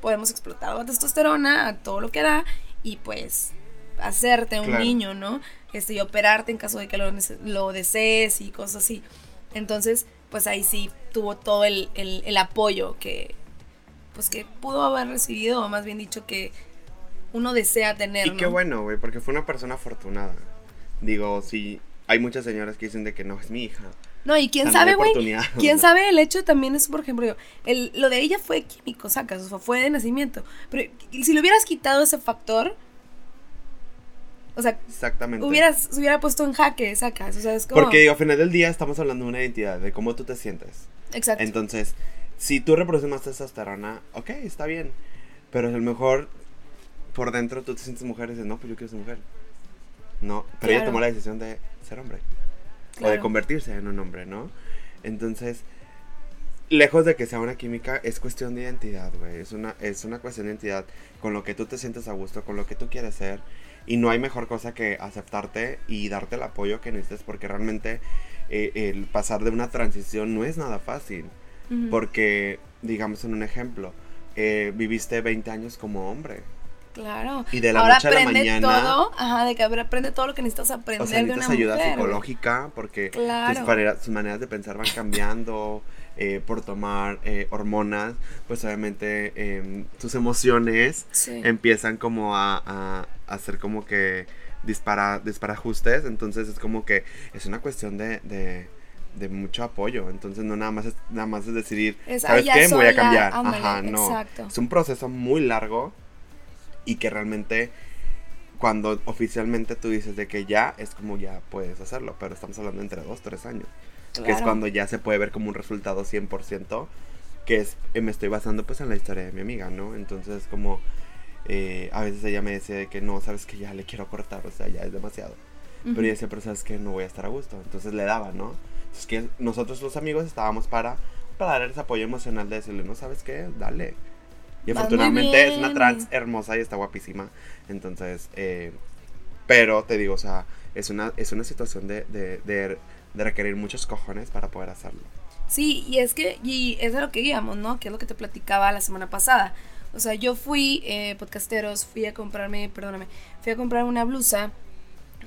podemos explotar la testosterona a todo lo que da y pues hacerte un Claro. niño, ¿no? Este, y operarte en caso de que lo, lo desees y cosas así. Entonces, pues ahí sí tuvo todo el, el- el apoyo que, pues que pudo haber recibido, o más bien dicho que uno desea tener, Y ¿no? qué bueno, güey, porque fue una persona afortunada. Digo, sí, hay muchas señoras que dicen de que no es mi hija. No, y quién sabe, güey. Quién sabe el hecho también es, por ejemplo, yo, el, lo de ella fue químico, sacas, o sea, fue de nacimiento. Pero si le hubieras quitado ese factor, o sea, Exactamente. hubieras, se hubiera puesto en jaque, sacas, o sea, es como... Porque digo, al final del día estamos hablando de una identidad, de cómo tú te sientes. Exacto. Entonces, si tú reproduces más testosterona, ok, está bien. Pero a lo mejor por dentro tú te sientes mujer y dices, no, pues yo quiero ser mujer. No, pero ella Claro. tomó la decisión de ser hombre. O de Claro. convertirse en un hombre, ¿no? Entonces, lejos de que sea una química, es cuestión de identidad, güey. Es una, es una cuestión de identidad con lo que tú te sientes a gusto, con lo que tú quieres ser. Y no hay mejor cosa que aceptarte y darte el apoyo que necesites, porque realmente eh, el pasar de una transición no es nada fácil. Ujú. Porque, digamos en un ejemplo, eh, viviste 20 años como hombre. Claro. Y de la Ahora noche a la mañana- todo, ajá, de que aprende todo lo que necesitas aprender O sea, de necesitas una ayuda mujer. psicológica porque Claro. tus, maneras, tus maneras de pensar van cambiando eh, por tomar eh, hormonas. Pues obviamente em, tus emociones Sí. empiezan como a, a, a hacer como que dispara, disparajustes. Entonces es como que es una cuestión de, de, de mucho apoyo. Entonces no nada más es, nada más es decidir, Es, ¿sabes "Ay, ya qué? Voy a cambiar. ándale, Ajá, no. exacto. Es un proceso muy largo y que realmente cuando oficialmente tú dices de que ya es como ya puedes hacerlo, pero estamos hablando entre dos, tres años, que es Claro. cuando ya se puede ver como un resultado 100%, que es, eh, me estoy basando pues en la historia de mi amiga, ¿no? Entonces como eh, a veces ella me decía de que no, sabes que ya le quiero cortar, o sea, ya es demasiado. Pero Ujú. ella decía, pero sabes que no voy a estar a gusto, entonces le daba, ¿no? Entonces que nosotros los amigos estábamos para, para dar ese apoyo emocional de decirle, no, ¿sabes qué? Dale. Y Vas afortunadamente es una trans hermosa y está guapísima. Entonces, eh, pero te digo, o sea, es una, es una situación de, de, de, de requerir muchos cojones para poder hacerlo. Sí, y es que, y es de lo que íbamos, ¿no? Que es lo que te platicaba la semana pasada. O sea, yo fui, eh, podcasteros, fui a comprarme, perdóname, fui a comprar una blusa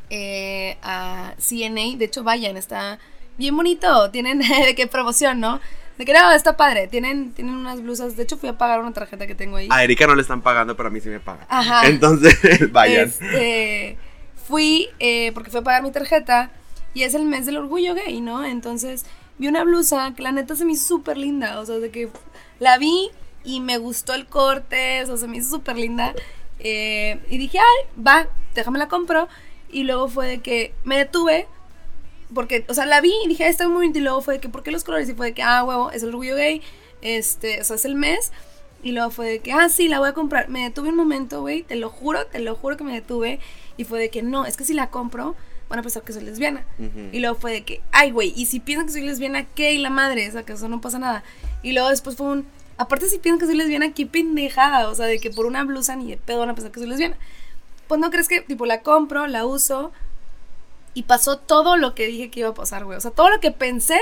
eh, a CNA. De hecho, vayan, está bien bonito. Tienen de qué promoción, ¿no? De que no, está padre. Tienen, tienen unas blusas. De hecho, fui a pagar una tarjeta que tengo ahí. A Erika no le están pagando, pero a mí sí me pagan. Ajá. Entonces, vayan. Este, fui eh, porque fui a pagar mi tarjeta y es el mes del orgullo gay, ¿no? Entonces vi una blusa que la neta se me hizo súper linda, o sea, de que la vi y me gustó el corte, o sea, se me hizo súper linda. eh, y dije, ay, va, déjame la compro. Y luego fue de que me detuve porque, o sea, la vi y dije, "Ah, está muy bonita. Y luego fue de que, ¿por qué los colores? Y fue de que, ah, huevo, es el orgullo gay. Este, o sea, es el mes. Y luego fue de que, ah, sí, la voy a comprar. Me detuve un momento, güey, te lo juro, te lo juro que me detuve. Y fue de que, no, es que si la compro, van a pensar que soy lesbiana. Ujú. Y luego fue de que, ay, güey, y si piensan que soy lesbiana, ¿qué? Y la madre, o sea, que eso no pasa nada. Y luego después fue un, aparte si piensan que soy lesbiana, qué pendejada, o sea, de que por una blusa ni de pedo van a pensar que soy lesbiana. Pues no crees que, tipo, la compro, la uso, y pasó todo lo que dije que iba a pasar, güey. O sea, todo lo que pensé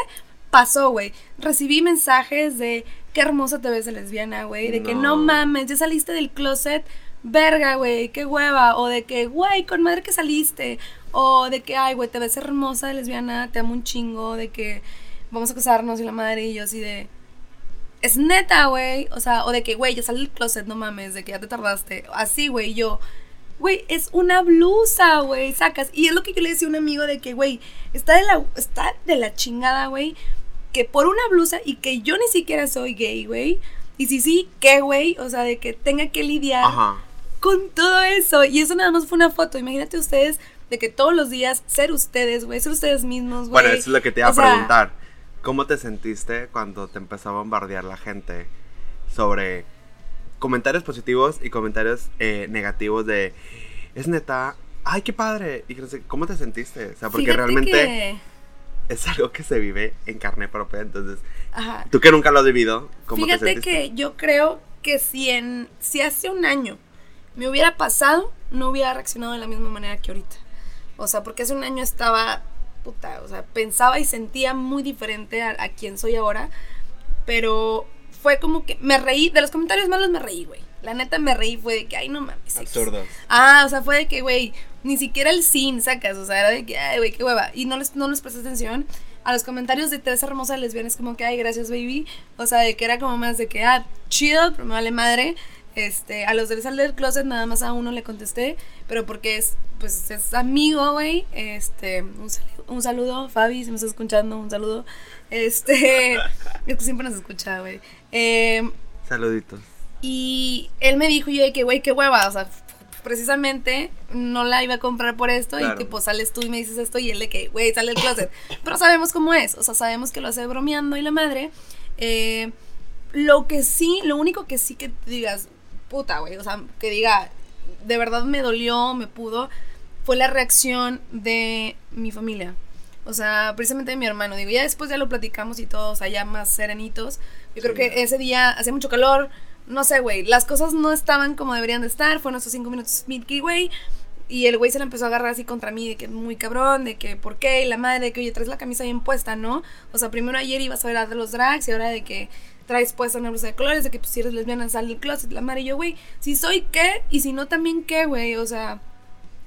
pasó, güey. Recibí mensajes de qué hermosa te ves de lesbiana, güey. De que No. no mames, ya saliste del closet, verga, güey, qué hueva. O de que, güey, con madre que saliste. O de que, ay, güey, te ves hermosa de lesbiana, te amo un chingo. De que vamos a casarnos y la madre y yo así de. Es neta, güey. O sea, o de que, güey, ya salí del closet, no mames, de que ya te tardaste. Así, güey, yo. Güey, es una blusa, güey, sacas. Y es lo que yo le decía a un amigo de que, güey, está de la, está de la chingada, güey, que por una blusa y que yo ni siquiera soy gay, güey. Y si sí, ¿qué, güey? O sea, de que tenga que lidiar Ajá. con todo eso. Y eso nada más fue una foto. Imagínate ustedes de que todos los días ser ustedes, güey, ser ustedes mismos, güey. Bueno, eso es lo que te iba a sea, preguntar. ¿Cómo te sentiste cuando te empezó a bombardear la gente sobre comentarios positivos y comentarios eh, negativos de es neta, ay qué padre? Y ¿cómo te sentiste? O sea, porque fíjate realmente que- es algo que se vive en carne propia, entonces, Ajá. tú que nunca lo has vivido, ¿cómo te Fíjate sentiste? que yo creo que si en si hace un año me hubiera pasado, no hubiera reaccionado de la misma manera que ahorita. O sea, porque hace un año estaba puta, o sea, pensaba y sentía muy diferente a, a quien soy ahora, pero fue como que me reí, de los comentarios malos me reí, güey. La neta me reí, fue de que, ay, no mames. X". Absurdos. Ah, o sea, fue de que, güey, ni siquiera el sin sacas, o sea, era de que, ay, güey, qué hueva. Y no les, no les presté atención a los comentarios de Teresa Hermosa Lesbiana, es como que, ay, gracias, baby. O sea, de que era como más de que, ah, chido, pero me vale madre. Este, a los del sal del closet nada más a uno le contesté, pero porque es, pues, es amigo, güey. Este, un, sal- un saludo, Fabi, si me estás escuchando, un saludo. Este, es que siempre nos escucha, güey. Eh, Saluditos. y él me dijo yo de que, güey, qué hueva, o sea, precisamente no la iba a comprar por esto y tipo sales tú y me dices esto y él de que, güey, sale del closet. Pero sabemos cómo es, o sea, sabemos que lo hace bromeando y la madre. Eh, lo que sí, lo único que sí que digas, puta, güey, o sea, que diga, de verdad me dolió, me pudo, fue la reacción de mi familia. O sea, precisamente de mi hermano. Digo, ya después ya lo platicamos y todo, o sea, ya más serenitos. Yo creo que ese día hacía mucho calor. No sé, güey. Las cosas no estaban como deberían de estar. Fueron esos cinco minutos Milky, güey. Y el güey se la empezó a agarrar así contra mí, de que muy cabrón, de que por qué, y la madre, de que oye, traes la camisa bien puesta, ¿no? O sea, primero ayer ibas a ver a los drags y ahora de que traes puesta una blusa de colores, de que pues si eres lesbiana sal del closet, la madre y yo, güey, si soy qué y si no también qué, güey, o sea,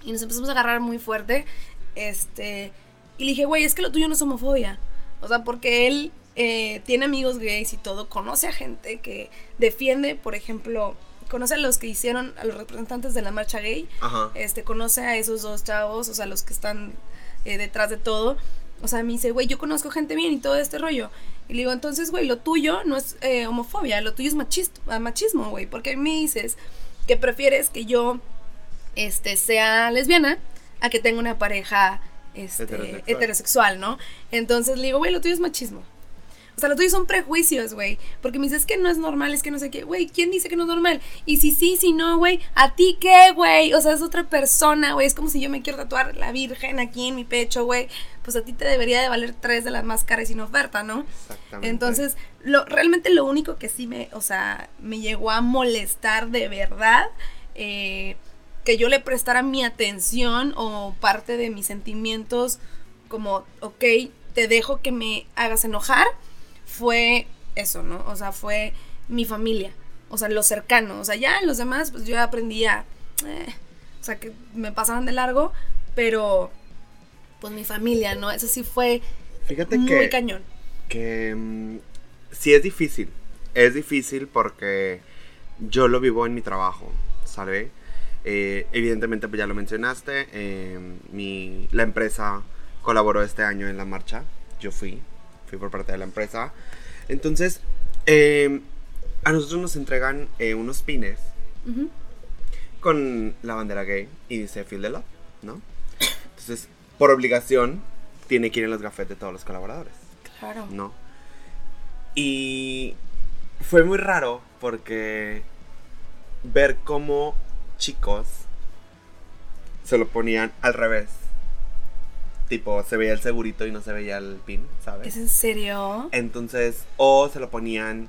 y nos empezamos a agarrar muy fuerte, este, y le dije, güey, es que lo tuyo no es homofobia, o sea, porque él eh, tiene amigos gays y todo, conoce a gente que defiende, por ejemplo, conoce a los que hicieron, a los representantes de la marcha gay, Ajá. este, conoce a esos dos chavos, o sea, los que están eh, detrás de todo. O sea, me dice, güey, yo conozco gente bien y todo este rollo. Y le digo, entonces, güey, lo tuyo no es eh, homofobia, lo tuyo es ah, machismo, güey. Porque me dices que prefieres que yo este, sea lesbiana a que tenga una pareja este, Heterosexual. heterosexual, ¿no? Entonces le digo, güey, lo tuyo es machismo. O sea, lo tuyo son prejuicios, güey. Porque me dices es que no es normal, es que no sé qué. Güey, ¿quién dice que no es normal? Y si sí, si no, güey, ¿a ti qué, güey? O sea, es otra persona, güey. Es como si yo me quiero tatuar la virgen aquí en mi pecho, güey. Pues a ti te debería de valer tres de las más caras sin oferta, ¿no? Exactamente. Entonces, lo, realmente lo único que sí me, o sea, me llegó a molestar de verdad, eh, que yo le prestara mi atención o parte de mis sentimientos, como, ok, te dejo que me hagas enojar, fue eso, ¿no? O sea, fue mi familia, o sea, lo cercano, o sea, ya los demás, pues yo aprendí a, eh, o sea, que me pasaban de largo, pero, pues mi familia, ¿no? Eso sí fue Fíjate muy que, cañón. que mm, sí es difícil. Es difícil porque yo lo vivo en mi trabajo, ¿sabe? Eh, evidentemente, pues ya lo mencionaste, eh, mi, la empresa colaboró este año en la marcha. Yo fui, fui por parte de la empresa. Entonces, eh, a nosotros nos entregan eh, unos pines con la bandera gay y dice Feel the Love, ¿no? Entonces, por obligación, tiene que ir en los gafetes de todos los colaboradores. Claro. ¿no? Y fue muy raro porque ver cómo chicos se lo ponían al revés. Tipo, se veía el segurito y no se veía el pin, ¿Es ¿sabes? en serio? Entonces, o se lo ponían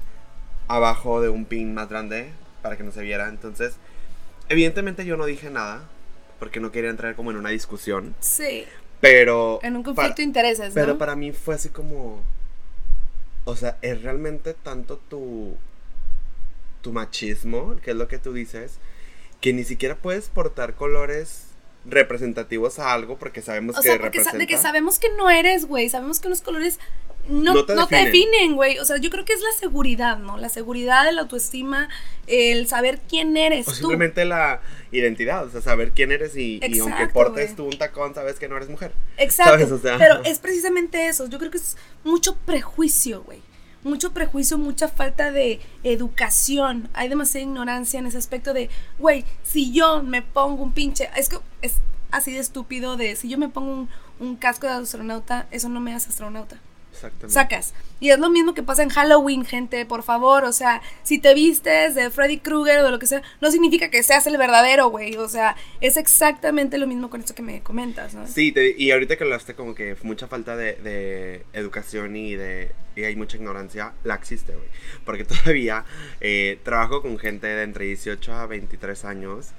abajo de un pin más grande para que no se viera. Entonces, evidentemente yo no dije nada porque no quería entrar como en una discusión. Sí. Pero... En un conflicto de intereses, ¿no? pero para mí fue así como. o sea, es realmente tanto tu, tu machismo, que es lo que tú dices, que ni siquiera puedes portar colores representativos a algo porque sabemos O que sea, porque sa- representa. de que sabemos que no eres, güey. Sabemos que los colores no, No te no te definen. definen, güey. O sea, yo creo que es la seguridad, ¿no? La seguridad, la autoestima, el saber quién eres o tú. simplemente la identidad, o sea, saber quién eres y, y aunque portes güey. tú un tacón, sabes que no eres mujer. Exacto. ¿sabes? O sea- Pero es precisamente eso. Yo creo que es mucho prejuicio, güey. Mucho prejuicio, mucha falta de educación. Hay demasiada ignorancia en ese aspecto de, güey, si yo me pongo un pinche. Es que es así de estúpido de si yo me pongo un, un casco de astronauta, eso no me hace astronauta. Exactamente. Sacas. Y es lo mismo que pasa en Halloween, gente, por favor. O sea, si te vistes de Freddy Krueger o de lo que sea, no significa que seas el verdadero, güey. O sea, es exactamente lo mismo con esto que me comentas, ¿no? Sí, te- y ahorita que hablaste como que mucha falta de, de educación y de y hay mucha ignorancia, la existe, güey. Porque todavía eh, trabajo con gente de entre 18 a 23 años.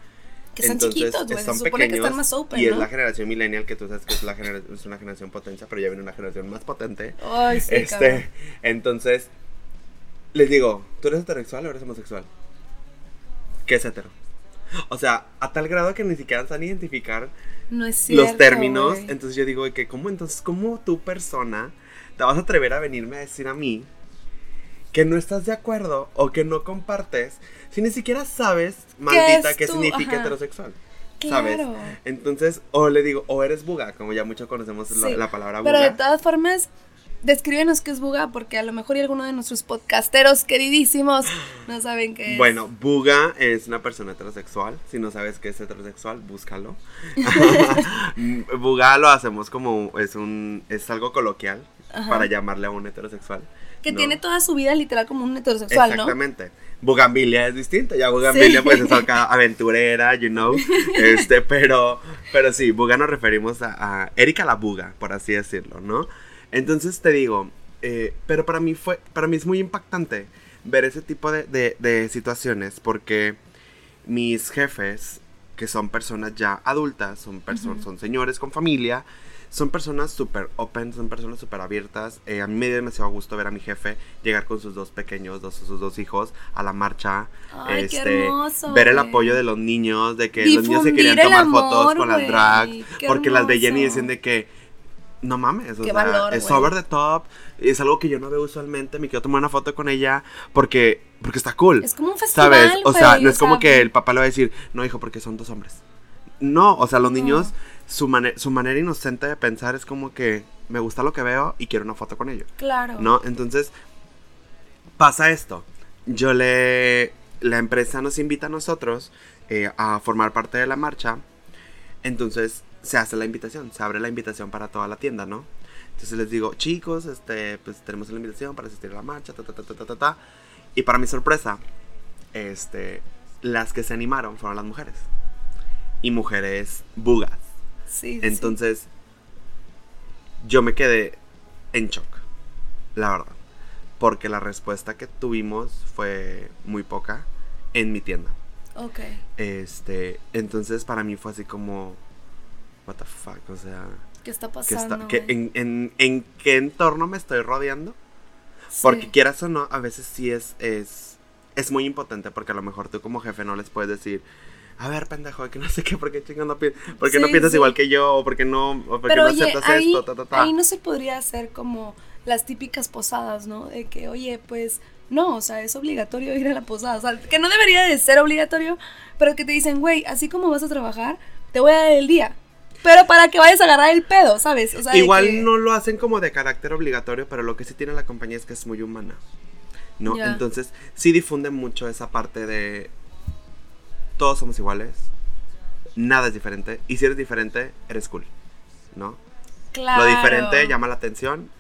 Que están Entonces, chiquitos, güey. Se supone que están más open, Y es la generación millennial que tú sabes que es, la genera- es una generación potencia, pero ya viene una generación más potente. Ay, sí, cabrón. este, entonces, les digo, ¿tú eres heterosexual o eres homosexual? ¿Qué es hetero? O sea, a tal grado que ni siquiera saben identificar No es cierto. los términos. Entonces yo digo que, ¿cómo entonces, cómo tu persona te vas a atrever a venirme a decir a mí que no estás de acuerdo o que no compartes si ni siquiera sabes, maldita, qué significa ajá. heterosexual? ¿Sabes? Claro. Entonces, o le digo, o eres buga, como ya mucho conocemos la, Sí. la palabra Pero buga. de todas formas, descríbenos qué es buga, porque a lo mejor hay alguno de nuestros podcasteros queridísimos no saben qué es. Bueno, buga es una persona heterosexual. Si no sabes qué es heterosexual, búscalo. buga lo hacemos como es un es algo coloquial Ajá. para llamarle a un heterosexual. Que ¿no? tiene toda su vida literal como un heterosexual, ¿no? Exactamente. Bugambilia es distinto, ya Bugambilia Sí. pues es acá aventurera, you know, este, pero, pero sí, Buga nos referimos a, a Erika la Buga, por así decirlo, ¿no? Entonces te digo, eh, pero para mí fue, para mí es muy impactante ver ese tipo de, de- de situaciones porque mis jefes, que son personas ya adultas, son personas, son señores con familia, son personas súper open, son personas súper abiertas. Eh, a mí me dio demasiado gusto ver a mi jefe llegar con sus dos pequeños, dos, sus dos hijos, a la marcha. Ay, qué este, hermoso, ver el apoyo de los niños, de que los niños se Difundir querían tomar fotos amor, con las güey, drags, qué porque las veían y decían de que no mames, o Qué sea, valor, es güey. over the top, es algo que yo no veo usualmente, me quiero tomar una foto con ella porque porque está cool. Es como un festival, ¿Sabes? O sea, güey, no es como sea, que el papá le va a decir, "No, hijo, porque son dos hombres." No, o sea, los No. niños su su manera inocente de pensar es como que me gusta lo que veo y quiero una foto con ellos. Claro. ¿No? Entonces, pasa esto. Yo le. La empresa nos invita a nosotros eh, a formar parte de la marcha. Entonces, se hace la invitación, se abre la invitación para toda la tienda, ¿no? Entonces les digo, chicos, este, pues tenemos la invitación para asistir a la marcha, ta, ta, ta, ta, ta, ta, ta. Y para mi sorpresa, este, las que se animaron fueron las mujeres. Y mujeres bugas. Sí, sí, sí. Entonces, yo me quedé en shock, la verdad. Porque la respuesta que tuvimos fue muy poca en mi tienda. Ok. Este, entonces para mí fue así como, what the fuck, o sea, ¿Qué está ¿qué pasando? está, qué- güey? en, en- en qué entorno me estoy rodeando? Sí. Porque quieras o no, a veces sí es, es, es muy impotente porque a lo mejor tú como jefe no les puedes decir, a ver, pendejo, que no sé qué, ¿por qué chingando no, pi- por qué no piensas sí. igual que yo? ¿O por qué no, o por qué Pero no oye, aceptas ahí, esto? Ta, ta, ta? ahí no se podría hacer como las típicas posadas, ¿no? De que, oye, pues no, o sea, es obligatorio ir a la posada. O sea, que no debería de ser obligatorio, pero que te dicen, güey, así como vas a trabajar, te voy a dar el día. Pero para que vayas a agarrar el pedo, ¿sabes? O sea, de Igual que- no lo hacen como de carácter obligatorio, pero lo que sí tiene la compañía es que es muy humana. ¿No? Entonces, sí difunde mucho esa parte de todos somos iguales, nada es diferente, y si eres diferente, eres cool, ¿no? Claro. Lo diferente llama la atención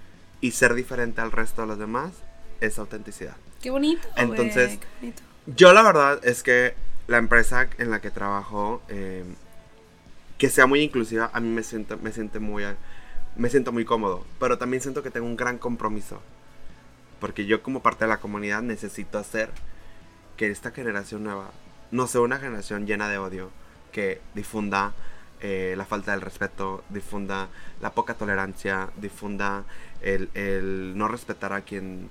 y ser diferente al resto de los demás es autenticidad. Qué bonito. Entonces- qué bonito. Yo la verdad es que la empresa en la que trabajo, eh, que sea muy inclusiva, a mí me siento, me siente muy, me siento muy cómodo, pero también siento que tengo un gran compromiso, porque yo como parte de la comunidad necesito hacer que esta generación nueva no sea una generación llena de odio, que difunda eh, la falta del respeto, difunda la poca tolerancia, difunda el, el no respetar a quien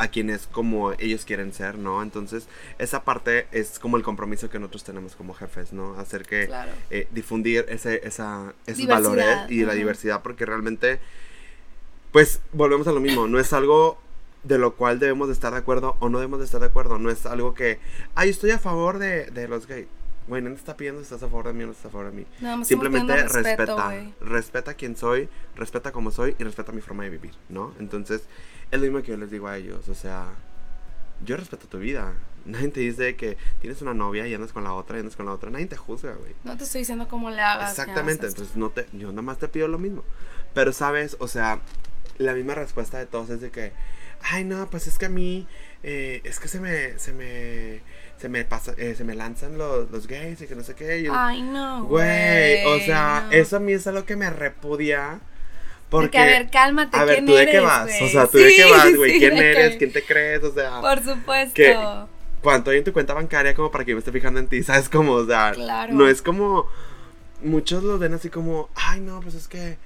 a quienes como ellos quieren ser, ¿no? Entonces, esa parte es como el compromiso que nosotros tenemos como jefes, ¿no? Hacer que eh, difundir ese, esa, esos valores y la diversidad, porque realmente, pues, volvemos a lo mismo, no es algo de lo cual debemos de estar de acuerdo o no debemos de estar de acuerdo, no es algo que, ay, estoy a favor de, de los gays. Güey, no te está pidiendo si estás a favor de mí o no estás a favor de mí. Simplemente respeta. respeta quién soy, respeta cómo soy y respeta mi forma de vivir, ¿no? Entonces, es lo mismo que yo les digo a ellos. O sea, yo respeto tu vida. Nadie te dice que tienes una novia y andas con la otra y andas con la otra. Nadie te juzga, güey. No te estoy diciendo cómo le hagas. Exactamente, entonces no te, yo nada más te pido lo mismo. Pero, ¿sabes? O sea, la misma respuesta de todos es de que, ay, no, pues es que a mí, eh, es que se me, se me, se me pasa, eh, se me lanzan los, los, gays y que no sé qué. ay, no. Güey, o sea, eso a mí es algo que me repudia porque, a ver, cálmate, a ver, ¿tú de qué vas? O sea, ¿tú de qué vas, güey? ¿Quién eres? ¿Quién te crees? O sea. Por supuesto. ¿Cuánto hay en tu cuenta bancaria como para que yo me esté fijando en ti? ¿Sabes cómo? O sea, no es como. Muchos lo ven así como, ay, no, pues es que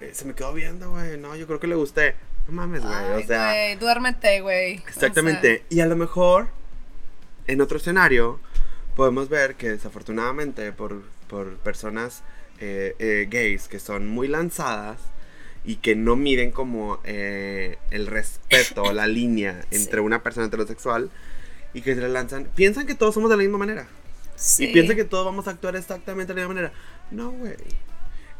eh, se me quedó viendo, güey. No, yo creo que le gusté. No mames, güey. O sea. Güey, duérmete, güey. Exactamente. Y a lo mejor, en otro escenario, podemos ver que desafortunadamente por, por personas eh, eh, gays que son muy lanzadas y que no miden como eh, el respeto, la línea entre una persona heterosexual y que se le lanzan, piensan que todos somos de la misma manera. Y piensan que todos vamos a actuar exactamente de la misma manera. No, güey.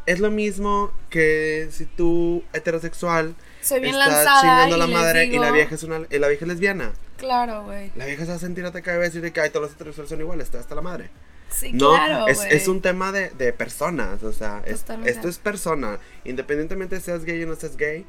Es lo mismo que si tú, heterosexual, Soy bien estás chingando a la madre y la vieja es una la vieja es lesbiana. Claro, güey. La vieja se va a sentir atacar y va a decir que todos los heterosexuales son iguales, está hasta la madre. Sí, claro, es, es, un tema de, de personas, o sea, esto es persona. Independientemente seas gay o no seas gay,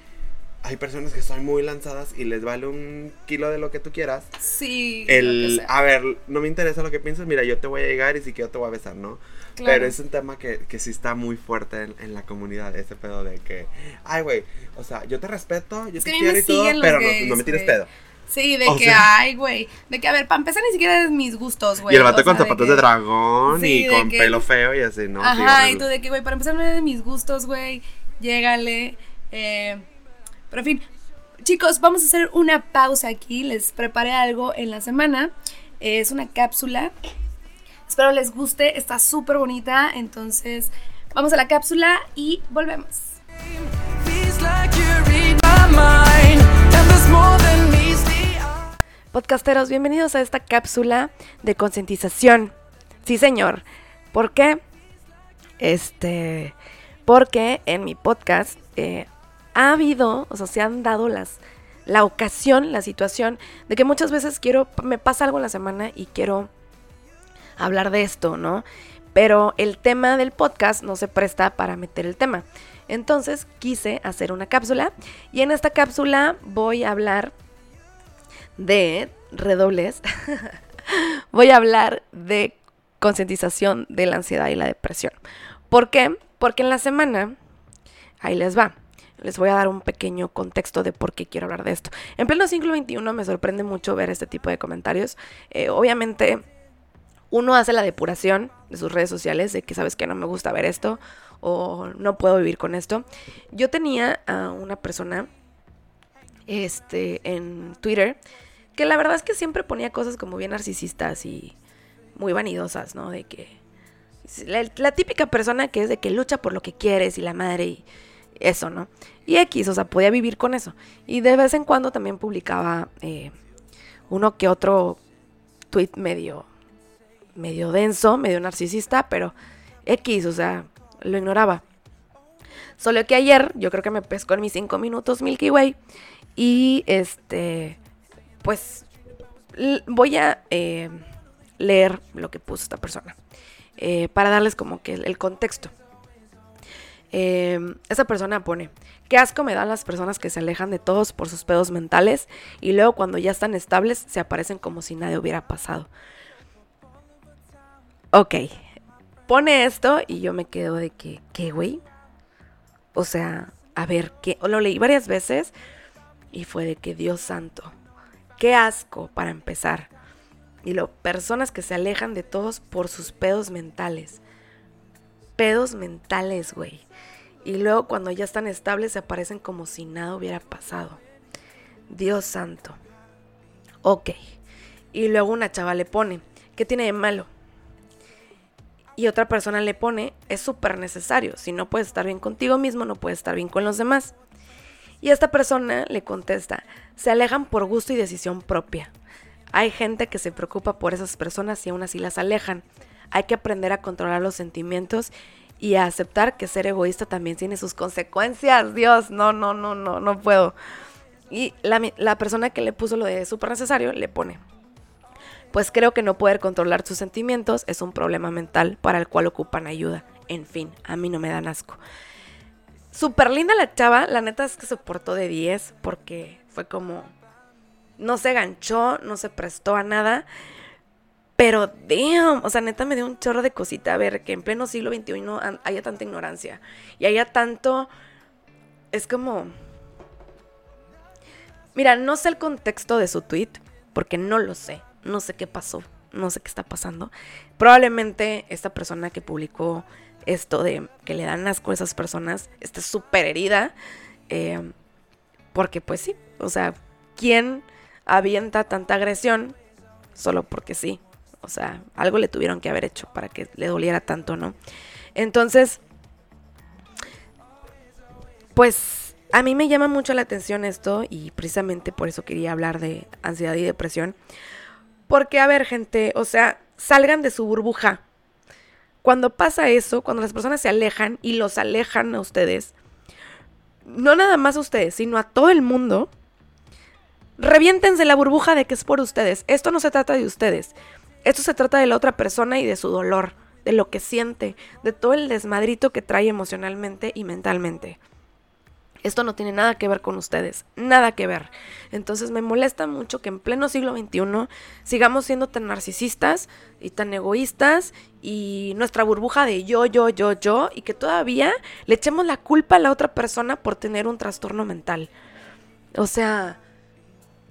hay personas que son muy lanzadas y les vale un kilo de lo que tú quieras. Sí. El, a ver, no me interesa lo que piensas, mira, yo te voy a llegar y si quiero te voy a besar, ¿no? Pero es un tema que, que sí está muy fuerte en, la comunidad, ese pedo de que, ay, güey, o sea, yo te respeto, yo te quiero y todo, pero no, me tires pedo. Sí, de que, ay, güey. De que, a ver, para empezar, ni siquiera es mis gustos, güey. Y el vato con zapatos de, dragón y con pelo feo y así, ¿no? Ajá, y tú de que, güey, para empezar, no es de mis gustos, güey. Llégale. Eh, pero en fin, chicos, vamos a hacer una pausa aquí. Les preparé algo en la semana. es una cápsula. Espero les guste. Está súper bonita. Entonces, vamos a la cápsula y volvemos. Podcasteros, bienvenidos a esta cápsula de concientización. Sí, señor. ¿Por qué? Este, porque en mi podcast eh, ha habido, o sea, se han dado las, la ocasión, la situación de que muchas veces quiero, me pasa algo en la semana y quiero hablar de esto, ¿no? Pero el tema del podcast no se presta para meter el tema. Entonces quise hacer una cápsula y en esta cápsula voy a hablar de redobles, voy a hablar de concientización de la ansiedad y la depresión. ¿Por qué? Porque en la semana, ahí les va, les voy a dar un pequeño contexto de por qué quiero hablar de esto. En pleno siglo XXI me sorprende mucho ver este tipo de comentarios. Eh, obviamente, uno hace la depuración de sus redes sociales de que sabes que no me gusta ver esto o no puedo vivir con esto. Yo tenía a una persona este, en Twitter que la verdad es que siempre ponía cosas como bien narcisistas y muy vanidosas, ¿no? De que la, típica persona que es de que lucha por lo que quieres y la madre y eso, ¿no? Y X, o sea, podía vivir con eso. Y de vez en cuando también publicaba eh, uno que otro tweet medio, medio denso, medio narcisista, pero X, o sea, lo ignoraba. Solo que ayer, yo creo que me pescó en mis cinco minutos Milky Way. Y este, pues voy a eh, leer lo que puso esta persona eh, para darles como que el, contexto. Eh, esa persona pone, qué asco me dan las personas que se alejan de todos por sus pedos mentales y luego cuando ya están estables se aparecen como si nadie hubiera pasado. Ok, pone esto y yo me quedo de que, ¿qué, güey? O sea, a ver, que lo leí varias veces y fue de que Dios santo. Qué asco para empezar. Y lo, personas que se alejan de todos por sus pedos mentales. Pedos mentales, güey. Y luego cuando ya están estables se aparecen como si nada hubiera pasado. Dios santo. Ok. Y luego una chava le pone, ¿qué tiene de malo? Y otra persona le pone, es súper necesario. Si no puedes estar bien contigo mismo, no puedes estar bien con los demás. Y esta persona le contesta, se alejan por gusto y decisión propia. Hay gente que se preocupa por esas personas y aún así las alejan. Hay que aprender a controlar los sentimientos y a aceptar que ser egoísta también tiene sus consecuencias. Dios, no, no, no, no, no puedo. Y la, persona que le puso lo de súper necesario le pone, pues creo que no poder controlar sus sentimientos es un problema mental para el cual ocupan ayuda. En fin, a mí no me dan asco. Súper linda la chava, la neta es que se portó de 10 porque fue como... No se ganchó, no se prestó a nada. Pero, damn, o sea, neta me dio un chorro de cosita a ver que en pleno siglo XXI haya tanta ignorancia y haya tanto... Es como... Mira, no sé el contexto de su tweet, porque no lo sé, no sé qué pasó, no sé qué está pasando. Probablemente esta persona que publicó esto de que le dan asco a esas personas esté súper herida, eh, porque pues sí, o sea, ¿quién avienta tanta agresión solo porque sí? O sea, algo le tuvieron que haber hecho para que le doliera tanto, ¿no? Entonces, pues a mí me llama mucho la atención esto y precisamente por eso quería hablar de ansiedad y depresión. Porque, a ver, gente, o sea, salgan de su burbuja. Cuando pasa eso, cuando las personas se alejan y los alejan a ustedes, no nada más a ustedes, sino a todo el mundo, reviéntense la burbuja de que es por ustedes. Esto no se trata de ustedes. Esto se trata de la otra persona y de su dolor, de lo que siente, de todo el desmadrito que trae emocionalmente y mentalmente. Esto no tiene nada que ver con ustedes, nada que ver. Entonces me molesta mucho que en pleno siglo XXI sigamos siendo tan narcisistas y tan egoístas y nuestra burbuja de yo, yo, yo, yo y que todavía le echemos la culpa a la otra persona por tener un trastorno mental. O sea,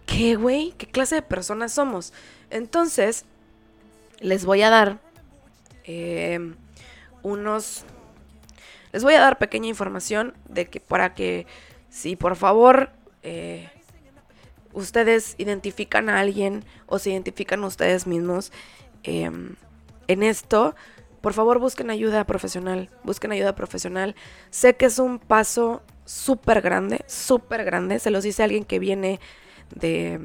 ¿qué, güey? ¿Qué clase de personas somos? Entonces, les voy a dar eh, unos les voy a dar pequeña información de que para que si por favor eh, ustedes identifican a alguien o se identifican ustedes mismos em, en esto, por favor busquen ayuda profesional, busquen ayuda profesional. Sé que es un paso súper grande, súper grande, se los dice alguien que viene de,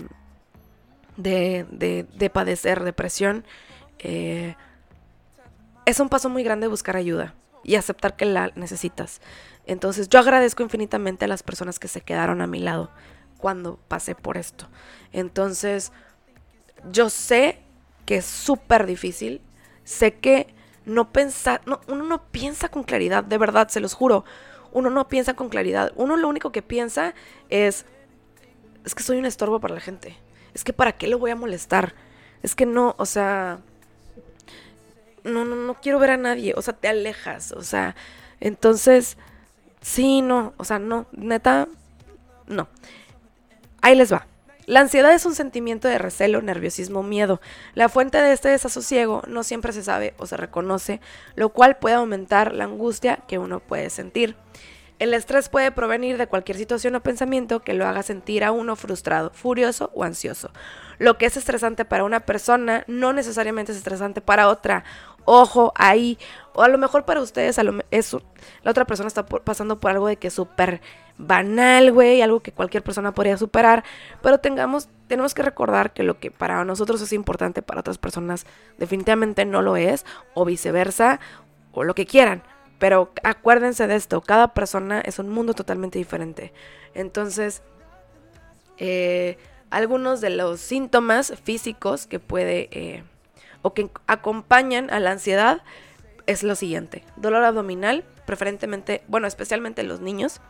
de, de, padecer depresión. Eh, es un paso muy grande buscar ayuda y aceptar que la necesitas. Entonces yo agradezco infinitamente a las personas que se quedaron a mi lado cuando pasé por esto. Entonces yo sé que es súper difícil, sé que no pensa, no, uno no piensa con claridad, de verdad, se los juro, uno no piensa con claridad, uno lo único que piensa es, es que soy un estorbo para la gente, es que para qué lo voy a molestar, es que no, o sea, no, no, no quiero ver a nadie, o sea, te alejas, o sea, entonces, sí, no, o sea, no, neta, no. Ahí les va. La ansiedad es un sentimiento de recelo, nerviosismo, miedo. La fuente de este desasosiego no siempre se sabe o se reconoce, lo cual puede aumentar la angustia que uno puede sentir. El estrés puede provenir de cualquier situación o pensamiento que lo haga sentir a uno frustrado, furioso o ansioso. Lo que es estresante para una persona no necesariamente es estresante para otra. Ojo ahí. O a lo mejor para ustedes a lo, la otra persona está pasando por algo de que es súper banal, güey, algo que cualquier persona podría superar. Pero tengamos, tenemos que recordar que lo que para nosotros es importante, para otras personas definitivamente no lo es. O viceversa, o lo que quieran. Pero acuérdense de esto, cada persona es un mundo totalmente diferente. Entonces, eh, algunos de los síntomas físicos que puede eh, o que acompañan a la ansiedad es lo siguiente. Dolor abdominal, preferentemente, bueno, especialmente en los niños.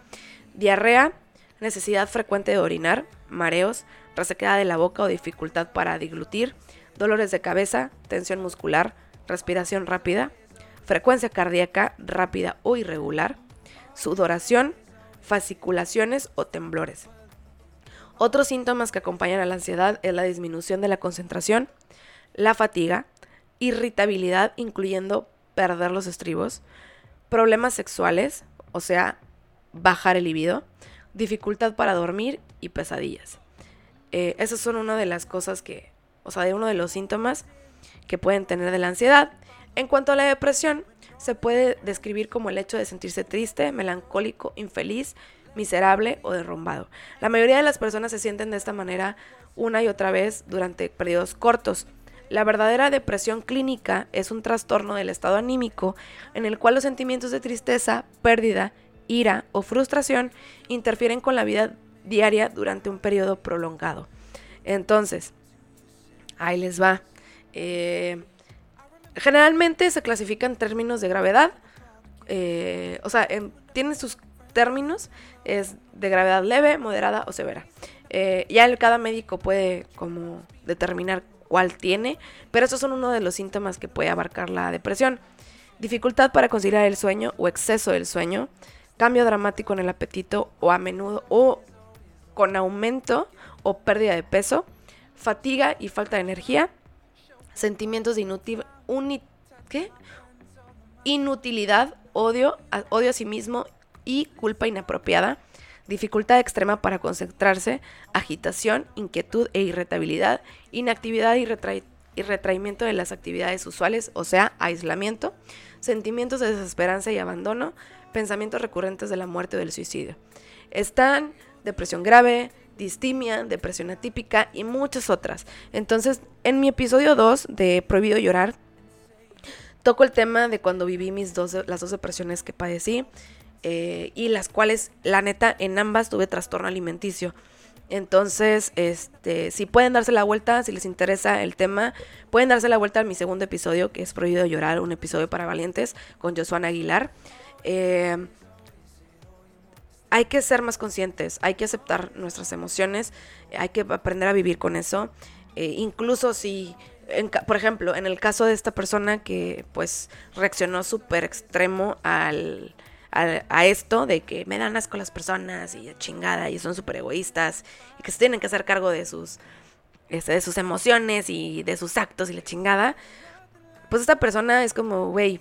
Diarrea, necesidad frecuente de orinar, mareos, resequedad de la boca o dificultad para diglutir, dolores de cabeza, tensión muscular, respiración rápida, frecuencia cardíaca rápida o irregular, sudoración, fasciculaciones o temblores. Otros síntomas que acompañan a la ansiedad es la disminución de la concentración, la fatiga, irritabilidad incluyendo perder los estribos, problemas sexuales, o sea, bajar el libido, dificultad para dormir y pesadillas. Eh, esas son una de las cosas que, o sea, de uno de los síntomas que pueden tener de la ansiedad. En cuanto a la depresión, se puede describir como el hecho de sentirse triste, melancólico, infeliz, miserable o derrumbado. La mayoría de las personas se sienten de esta manera una y otra vez durante periodos cortos. La verdadera depresión clínica es un trastorno del estado anímico en el cual los sentimientos de tristeza, pérdida, ira o frustración interfieren con la vida diaria durante un periodo prolongado. Entonces, ahí les va. Eh, generalmente se clasifica en términos de gravedad. Eh, o sea, tiene sus términos. Es de gravedad leve, moderada o severa. Eh, ya cada médico puede como determinar cuál tiene, pero esos son uno de los síntomas que puede abarcar la depresión. Dificultad para conciliar el sueño o exceso del sueño, cambio dramático en el apetito o a menudo o con aumento o pérdida de peso, fatiga y falta de energía, sentimientos de ¿qué? inutilidad, odio, odio a sí mismo y culpa inapropiada, dificultad extrema para concentrarse, agitación, inquietud e irritabilidad, inactividad y, y retraimiento de las actividades usuales, o sea, aislamiento, sentimientos de desesperanza y abandono, pensamientos recurrentes de la muerte o del suicidio. Están depresión grave, distimia, depresión atípica y muchas otras. Entonces, en mi episodio 2 de Prohibido Llorar, toco el tema de cuando viví mis dos, las dos depresiones que padecí eh, y las cuales, la neta, en ambas tuve trastorno alimenticio. Entonces, este, si pueden darse la vuelta, si les interesa el tema, pueden darse la vuelta a mi segundo episodio, que es Prohibido Llorar, un episodio para valientes, con Josuana Aguilar. Eh, hay que ser más conscientes, hay que aceptar nuestras emociones, hay que aprender a vivir con eso. Eh, incluso si, por ejemplo, en el caso de esta persona que pues reaccionó súper extremo al, a esto de que me dan asco las personas y chingada y son súper egoístas y que se tienen que hacer cargo de sus, este, de sus emociones y de sus actos y la chingada, pues esta persona es como, güey,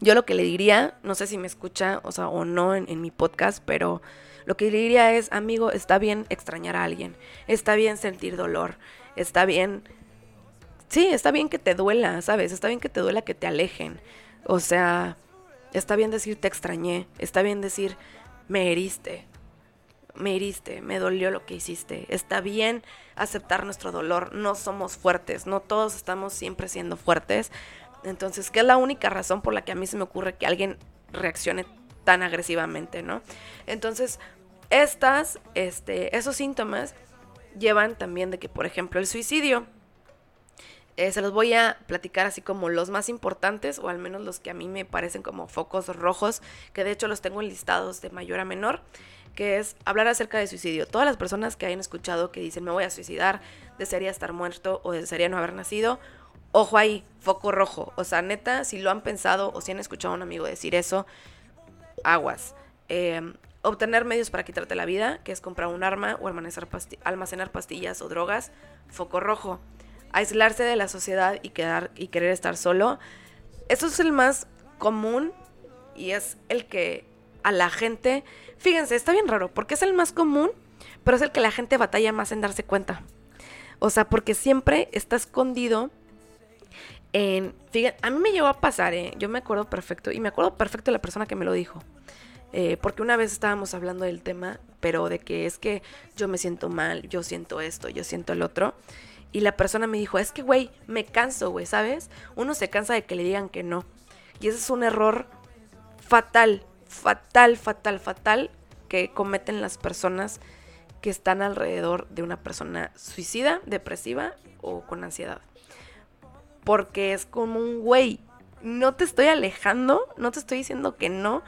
yo lo que le diría, no sé si me escucha, o sea, o no en, mi podcast, pero lo que le diría es, amigo, está bien extrañar a alguien, está bien sentir dolor, está bien, sí, está bien que te duela, ¿sabes? Está bien que te duela que te alejen. O sea, está bien decir te extrañé, está bien decir me heriste, me heriste, me dolió lo que hiciste. Está bien aceptar nuestro dolor, no somos fuertes, no todos estamos siempre siendo fuertes, entonces, ¿qué es la única razón por la que a mí se me ocurre que alguien reaccione tan agresivamente, ¿no? Entonces, estas, este, esos síntomas llevan también de que, por ejemplo, el suicidio, eh, se los voy a platicar así como los más importantes, o al menos los que a mí me parecen como focos rojos, que de hecho los tengo listados de mayor a menor, que es hablar acerca de suicidio. Todas las personas que hayan escuchado que dicen me voy a suicidar, desearía estar muerto o desearía no haber nacido, ojo ahí, foco rojo. O sea, neta, si lo han pensado o si han escuchado a un amigo decir eso, aguas. Em, obtener medios para quitarte la vida, que es comprar un arma o almacenar, pastillas o drogas, foco rojo. Aislarse de la sociedad y, quedar, y querer estar solo. Eso es el más común y es el que a la gente, fíjense, está bien raro, porque es el más común, pero es el que la gente batalla más en darse cuenta. O sea, porque siempre está escondido en, fíjate, a mí me llegó a pasar, ¿eh? yo me acuerdo perfecto, y me acuerdo perfecto de la persona que me lo dijo. Eh, porque una vez estábamos hablando del tema, pero de que es que yo me siento mal, yo siento esto, yo siento el otro. Y la persona me dijo, es que, güey, me canso, güey, ¿sabes? Uno se cansa de que le digan que no. Y ese es un error fatal, fatal, fatal, fatal que cometen las personas que están alrededor de una persona suicida, depresiva o con ansiedad porque es como un güey. No te estoy alejando, no te estoy diciendo que no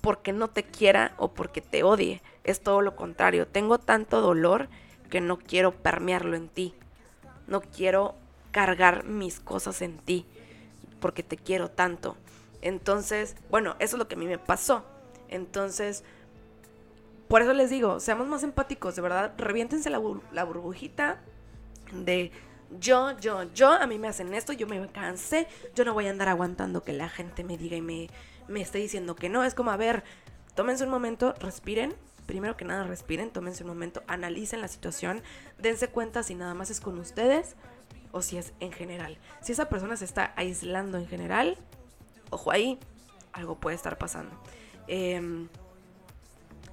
porque no te quiera o porque te odie. Es todo lo contrario. Tengo tanto dolor que no quiero permearlo en ti. No quiero cargar mis cosas en ti porque te quiero tanto. Entonces, bueno, eso es lo que a mí me pasó. Entonces, por eso les digo, seamos más empáticos, de verdad, reviéntense la, burbujita de yo, yo, yo, a mí me hacen esto, yo me cansé, yo no voy a andar aguantando que la gente me diga y me, me esté diciendo que no. Es como, a ver, tómense un momento, respiren. Primero que nada, respiren, tómense un momento, analicen la situación, dense cuenta si nada más es con ustedes o si es en general. Si esa persona se está aislando en general, ojo ahí, algo puede estar pasando. Em,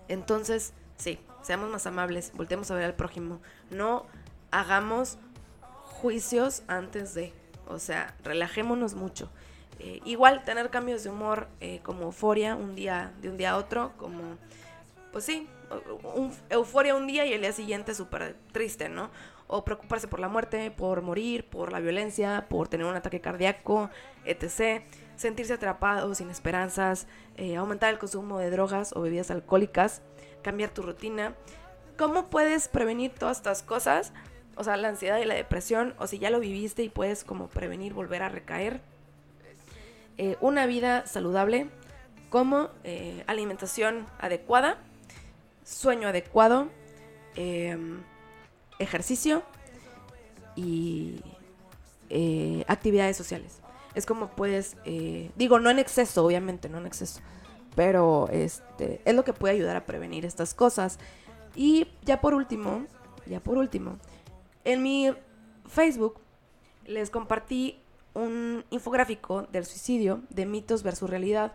entonces, sí, seamos más amables, volteemos a ver al prójimo. No hagamos juicios antes de, o sea, relajémonos mucho. Eh, igual tener cambios de humor eh, como euforia un día, de un día a otro, como, pues sí, euforia un día y el día siguiente súper triste, ¿no? O preocuparse por la muerte, por morir, por la violencia, por tener un ataque cardíaco, etc. Sentirse atrapado, sin esperanzas, eh, aumentar el consumo de drogas o bebidas alcohólicas, cambiar tu rutina. ¿Cómo puedes prevenir todas estas cosas? O sea, la ansiedad y la depresión, o si ya lo viviste y puedes como prevenir volver a recaer eh, una vida saludable como eh, alimentación adecuada, sueño adecuado, em, ejercicio y eh, actividades sociales. Es como puedes, digo, no en exceso, obviamente, no en exceso, pero este, es lo que puede ayudar a prevenir estas cosas. Y ya por último, ya por último, en mi Facebook les compartí un infográfico del suicidio de mitos versus realidad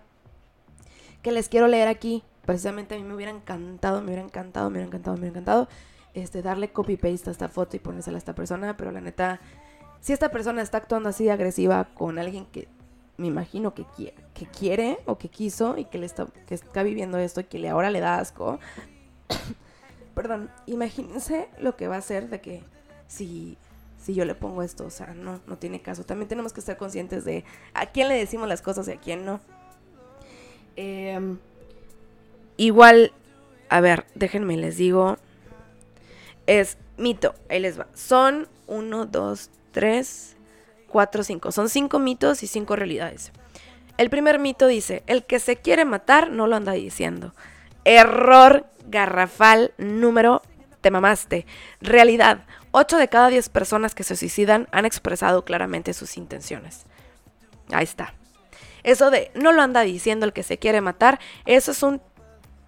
que les quiero leer aquí. Precisamente a mí me hubiera encantado, me hubiera encantado, me hubiera encantado, me hubiera encantado este, darle copy-paste a esta foto y ponérsela a esta persona, pero la neta, si esta persona está actuando así agresiva con alguien que me imagino que quiere, que quiere o que quiso y que, le está, que está viviendo esto y que le, ahora le da asco, perdón, imagínense lo que va a hacer de que si si yo le pongo esto, o sea, no, no tiene caso. También tenemos que estar conscientes de a quién le decimos las cosas y a quién no. Em, igual, a ver, déjenme les digo. Es mito, ahí les va. Son uno, dos, tres, cuatro, cinco. Son cinco mitos y cinco realidades. El primer mito dice, el que se quiere matar no lo anda diciendo. Error garrafal número te mamaste. Realidad, 8 de cada 10 personas que se suicidan han expresado claramente sus intenciones. Ahí está. Eso de no lo anda diciendo el que se quiere matar, eso es un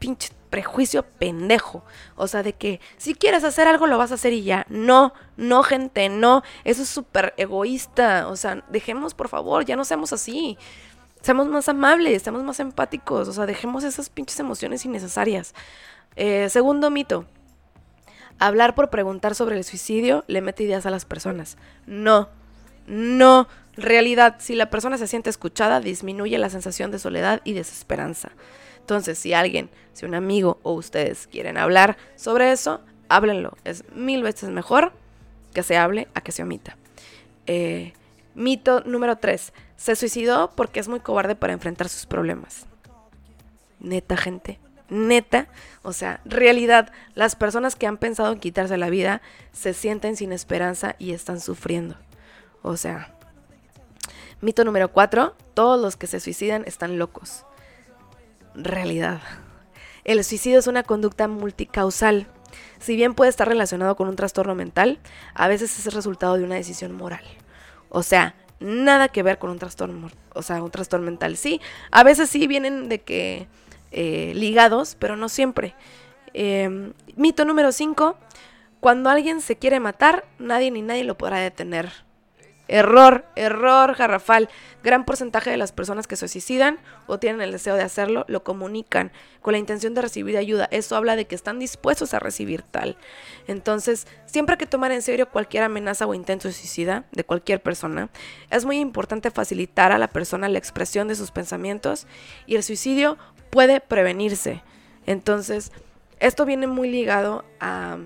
pinche prejuicio pendejo. O sea, de que si quieres hacer algo lo vas a hacer y ya. No, no, gente, no. Eso es súper egoísta. O sea, dejemos, por favor, ya no seamos así. Seamos más amables, seamos más empáticos. O sea, dejemos esas pinches emociones innecesarias. Eh, segundo mito. Hablar por preguntar sobre el suicidio le mete ideas a las personas. No, no. Realidad, si la persona se siente escuchada, disminuye la sensación de soledad y desesperanza. Entonces, si alguien, si un amigo o ustedes quieren hablar sobre eso, háblenlo. Es mil veces mejor que se hable a que se omita. Eh, mito número 3. Se suicidó porque es muy cobarde para enfrentar sus problemas. Neta, gente neta, o sea, realidad, las personas que han pensado en quitarse la vida se sienten sin esperanza y están sufriendo. O sea, mito número cuatro, todos los que se suicidan están locos. Realidad. El suicidio es una conducta multicausal. Si bien puede estar relacionado con un trastorno mental, a veces es el resultado de una decisión moral. O sea, nada que ver con un trastorno, o sea, un trastorno mental. Sí, a veces sí vienen de que eh, ligados, pero no siempre. Em, mito número 5. Cuando alguien se quiere matar, nadie ni nadie lo podrá detener. Error, error garrafal. Gran porcentaje de las personas que se suicidan o tienen el deseo de hacerlo lo comunican con la intención de recibir ayuda. Eso habla de que están dispuestos a recibir tal. Entonces, siempre hay que tomar en serio cualquier amenaza o intento de suicida de cualquier persona. Es muy importante facilitar a la persona la expresión de sus pensamientos y el suicidio puede prevenirse. Entonces, esto viene muy ligado a,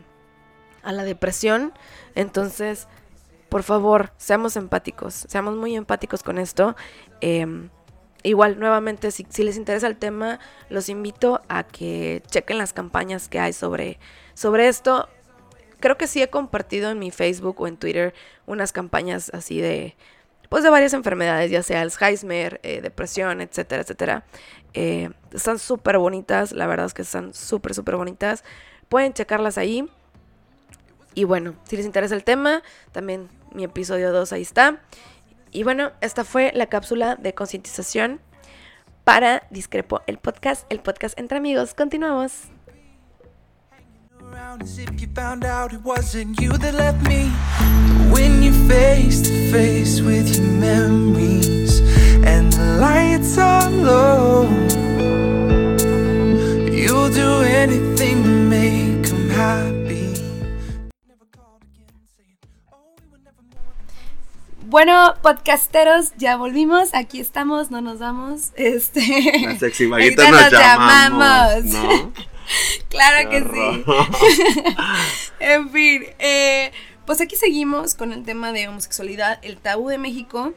la depresión. Entonces, por favor, seamos empáticos, seamos muy empáticos con esto. Em, igual, nuevamente, si, les interesa el tema, los invito a que chequen las campañas que hay sobre, sobre esto. Creo que sí he compartido en mi Facebook o en Twitter unas campañas así de, pues de varias enfermedades, ya sea Alzheimer, eh, depresión, etcétera, etcétera. Eh, están súper bonitas, la verdad es que están súper, súper bonitas. Pueden checarlas ahí. Y bueno, si les interesa el tema, también mi episodio 2 ahí está. Y bueno, esta fue la cápsula de concientización para Discrepo el podcast, el podcast entre amigos. Continuamos. if you found out it Bueno, podcasteros, ya volvimos, aquí estamos, no nos vamos. Este. Las sexy vaguitas nos llamamos, ¿no? claro que sí. en fin, eh, pues aquí seguimos con el tema de homosexualidad, el tabú de México.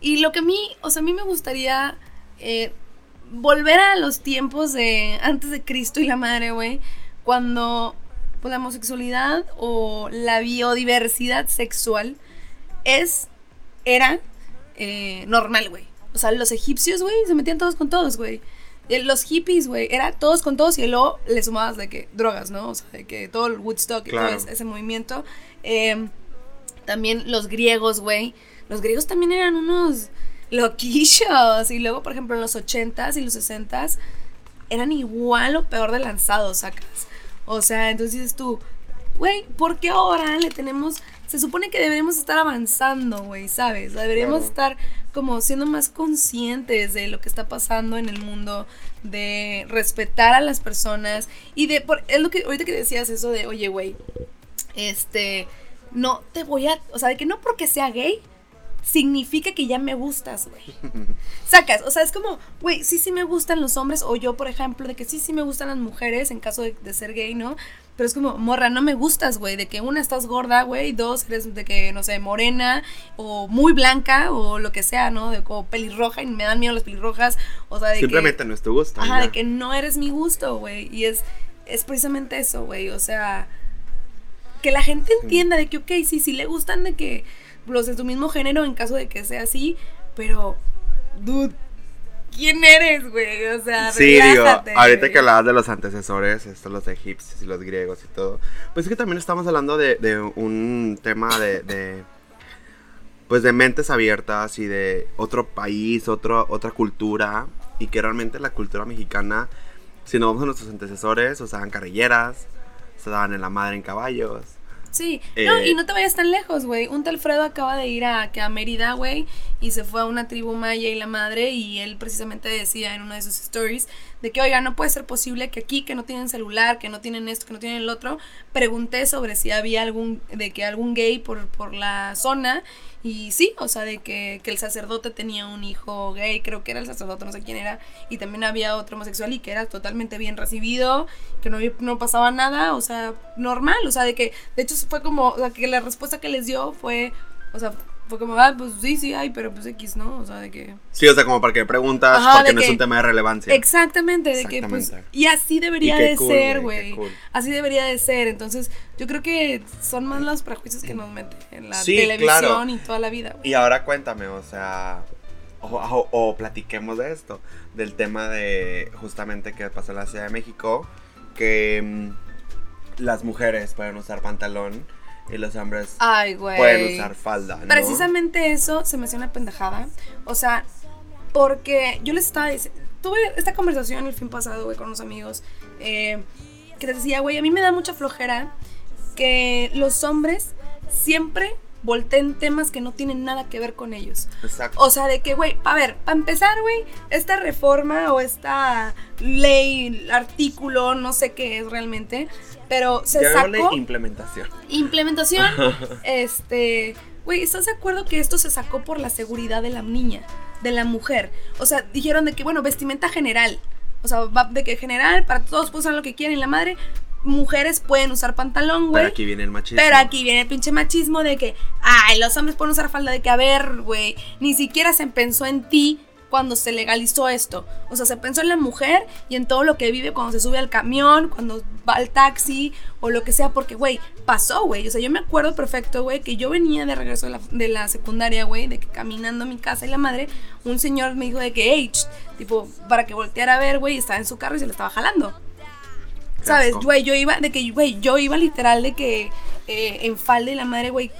Y lo que a mí, o sea, a mí me gustaría eh, volver a los tiempos de antes de Cristo y la madre, güey, cuando pues, la homosexualidad o la biodiversidad sexual es, era eh, normal, güey. O sea, los egipcios, güey, se metían todos con todos, güey. Eh, Los hippies, güey, era todos con todos y luego le sumabas de que drogas, ¿no? O sea, de que todo el Woodstock y Claro. todo ese, movimiento. Eh, también los griegos, güey. Los griegos también eran unos loquillos. Y luego, por ejemplo, en los 80s y los 60s eran igual o peor de lanzados, sacas. O sea, entonces dices tú, güey, ¿por qué ahora le tenemos... Se supone que deberíamos estar avanzando, güey, ¿sabes? Deberíamos Claro. estar como siendo más conscientes de lo que está pasando en el mundo, de respetar a las personas y de... Por, es lo que ahorita que decías eso de, oye, güey, este, no te voy a, o sea, de que no porque sea gay significa que ya me gustas, güey. Sacas, o sea, es como, güey, sí, sí me gustan los hombres, o yo, por ejemplo, de que sí, sí me gustan las mujeres en caso de, de ser gay, ¿no? Pero es como, morra, no me gustas, güey, de que una estás gorda, güey, dos eres de que, no sé, morena, o muy blanca, o lo que sea, ¿no? De como pelirroja, y me dan miedo las pelirrojas, o sea, de que... Simplemente no es tu gusto. Ajá, ya. de que no eres mi gusto, güey. Y es, es precisamente eso, güey. O sea, que la gente entienda de que, ok, sí, sí le gustan de que los de tu mismo género en caso de que sea así, pero, dude, ¿quién eres, güey? O sea, Sí, digo, relájate, ahorita güey. que hablabas de los antecesores, estos los egipcios y los griegos y todo, pues es que también estamos hablando de, de un tema de, de, pues de mentes abiertas y de otro país, otro, otra cultura, y que realmente la cultura mexicana, si nos vamos a nuestros antecesores, o sea, carrilleras, se daban en la madre en caballos. Sí, no, Eh, y no te vayas tan lejos, güey. Un tal Fredo acaba de ir a, que a Mérida, güey, y se fue a una tribu maya y la madre, y él precisamente decía en una de sus stories de que, oiga, no puede ser posible que aquí, que no tienen celular, que no tienen esto, que no tienen el otro, pregunté sobre si había algún, de que algún gay por, por la zona, y sí, o sea, de que, que el sacerdote tenía un hijo gay, creo que era el sacerdote, no sé quién era, y también había otro homosexual y que era totalmente bien recibido, que no, no pasaba nada, o sea, normal, o sea, de que, de hecho fue como, o sea, que la respuesta que les dio fue, o sea, fue como, ah, pues sí, sí hay, pero pues X, ¿no? O sea, de que... Sí, o sea, como para que preguntas, Ajá, porque no es un tema de relevancia. Exactamente, de que pues, y así debería Y qué de cool, ser, güey, cool. Así debería de ser. Entonces, yo creo que son más los prejuicios que nos meten en la Sí, televisión claro. y toda la vida, güey. Y ahora cuéntame, o sea, o, o- o platiquemos de esto, del tema de justamente que pasó en la Ciudad de México, que mm, las mujeres pueden usar pantalón y los hombres Ay, güey. pueden usar falda, ¿no? Precisamente eso se me hace una pendejada. O sea, porque yo les estaba diciendo. Tuve esta conversación el fin pasado, güey, con unos amigos. eh, que les decía, güey, a mí me da mucha flojera que los hombres siempre volteen temas que no tienen nada que ver con ellos. Exacto. O sea, de que, güey, a ver, para empezar, güey, esta reforma o esta ley, artículo, no sé qué es realmente, pero se Llamémosle sacó implementación. implementación. este, güey, ¿estás de acuerdo que esto se sacó por la seguridad de la niña, de la mujer? O sea, dijeron de que, bueno, vestimenta general. O sea, va de que general, para todos pueden usar lo que quieren. La madre, mujeres pueden usar pantalón, güey. Pero aquí viene el machismo. Pero aquí viene el pinche machismo de que, ay, los hombres pueden usar falda de que, a ver, güey, ni siquiera se pensó en ti cuando se legalizó esto. O sea, se pensó en la mujer y en todo lo que vive cuando se sube al camión, cuando va al taxi o lo que sea, porque, güey, pasó, güey. O sea, yo me acuerdo perfecto, güey, que yo venía de regreso de la, de la secundaria, güey, de que caminando a mi casa y la madre, un señor me dijo de que, hey, ch", tipo, para que volteara a ver, güey, estaba en su carro y se le estaba jalando. ¿Sabes? Güey, yo iba, de que, güey, yo iba literal de que eh, en falda y la madre, güey,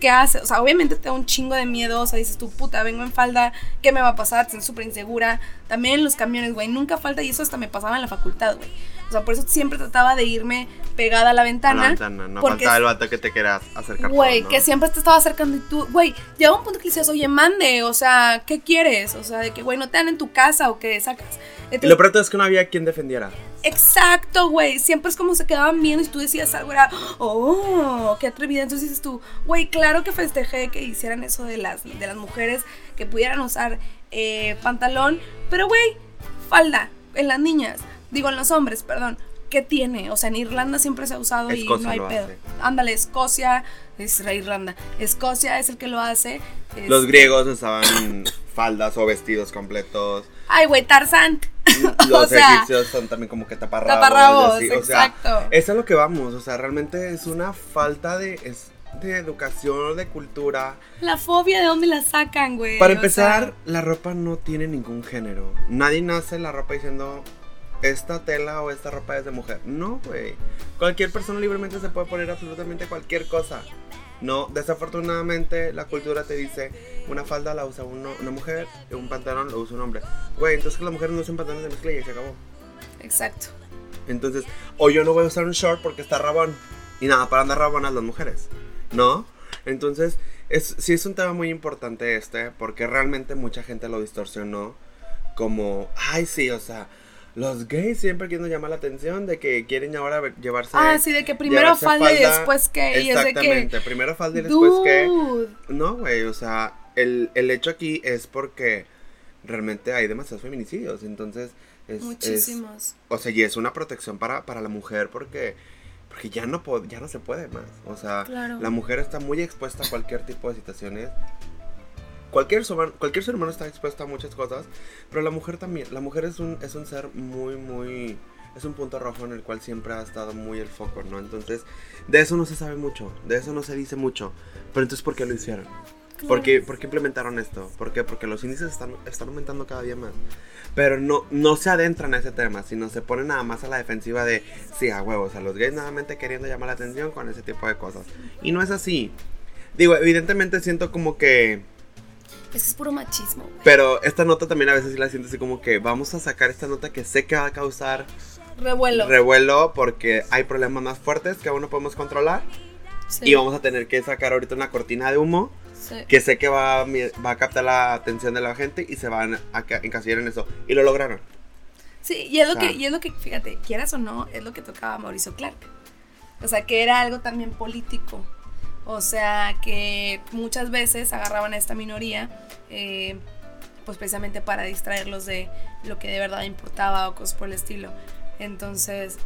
¿qué haces? O sea, obviamente te da un chingo de miedo, o sea, dices tú, puta, vengo en falda, ¿qué me va a pasar? Te sientes súper insegura. También en los camiones, güey, nunca falta, y eso hasta me pasaba en la facultad, güey. O sea, por eso siempre trataba de irme pegada a la A ventana. la ventana, no porque faltaba el vato que te quieras acercar. Güey, ¿no? que siempre te estaba acercando y tú, güey, llega un punto que dices, oye, mande, o sea, ¿qué quieres? O sea, de que, güey, no te dan en tu casa o que sacas. Y lo peor es que no había quien defendiera. Exacto, güey. Siempre es como se quedaban viendo y tú decías algo, era, oh, qué atrevida. Entonces dices tú, güey, claro que festejé que hicieran eso de las, de las mujeres que pudieran usar eh, pantalón, pero güey, falda en las niñas, digo en los hombres, perdón. ¿Qué tiene? O sea, en Irlanda siempre se ha usado y no hay pedo. hace. Ándale, Escocia, es la Irlanda. Escocia es el que lo hace. Los griegos usaban faldas o vestidos completos. Ay, güey, Tarzán. Los O sea, egipcios son también como que taparrabos. Taparrabos, y así, o sea, exacto. eso es lo que vamos. O sea, realmente es una falta de, es de educación, de cultura. La fobia, ¿de dónde la sacan, güey? Para O empezar, sea, la ropa no tiene ningún género. Nadie nace la ropa diciendo esta tela o esta ropa es de mujer. No, güey. Cualquier persona libremente se puede poner absolutamente cualquier cosa. No, desafortunadamente la cultura te dice una falda la usa uno- una mujer y un pantalón lo usa un hombre. Güey, entonces que las mujeres no usan pantalones de mezclilla y se acabó. Exacto. Entonces, o yo no voy a usar un short porque está rabón. Y nada, para andar rabonas las mujeres. ¿No? Entonces, es, sí es un tema muy importante este, porque realmente mucha gente lo distorsionó como, ay, sí, o sea, los gays siempre quieren llamar la atención de que quieren ahora llevarse. Ah, sí, de que primero falda y después qué, y es de que- Exactamente, primero falda y después que. Dude. No, güey, o sea, el, el hecho aquí es porque realmente hay demasiados feminicidios, entonces es... es- Muchísimos. o sea, y es una protección para, para la mujer porque, porque ya, no ya no se puede más. O sea, Claro. la mujer está muy expuesta a cualquier tipo de situaciones. Cualquier, ser- cualquier ser humano está expuesto a muchas cosas, pero la mujer también. La mujer es un, es un ser muy, muy... Es un punto rojo en el cual siempre ha estado muy el foco, ¿no? Entonces, de eso no se sabe mucho, de eso no se dice mucho. Pero entonces, ¿por qué lo hicieron? ¿Por qué, por qué implementaron esto? ¿Por qué? Porque los índices están, están aumentando cada día más. Pero no, no se adentran a ese tema, sino se ponen nada más a la defensiva de, sí, a huevos, a los gays nuevamente queriendo llamar la atención con ese tipo de cosas. Y no es así. Digo, evidentemente siento como que... Es que es puro machismo, güey. Pero esta nota también a veces sí la siento así como que vamos a sacar esta nota que sé que va a causar Revuelo. revuelo porque hay problemas más fuertes que aún no podemos controlar. Sí, Y vamos a tener que sacar ahorita una cortina de humo sí. que sé que va, va a captar la atención de la gente y se van a ca- encasillar en eso. Y lo lograron. Sí, y es lo O sea. que, y es lo que, fíjate, quieras o no, es lo que tocaba Mauricio Clark. O sea, que era algo también político. O sea, que muchas veces agarraban a esta minoría, eh, pues precisamente para distraerlos de lo que de verdad importaba o cosas por el estilo. Entonces,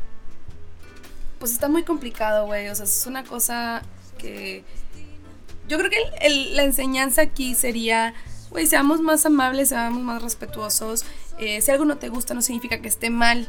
pues está muy complicado, güey. O sea, es una cosa que... Yo creo que el- el- la enseñanza aquí sería, güey, seamos más amables, seamos más respetuosos. Eh, si algo no te gusta no significa que esté mal.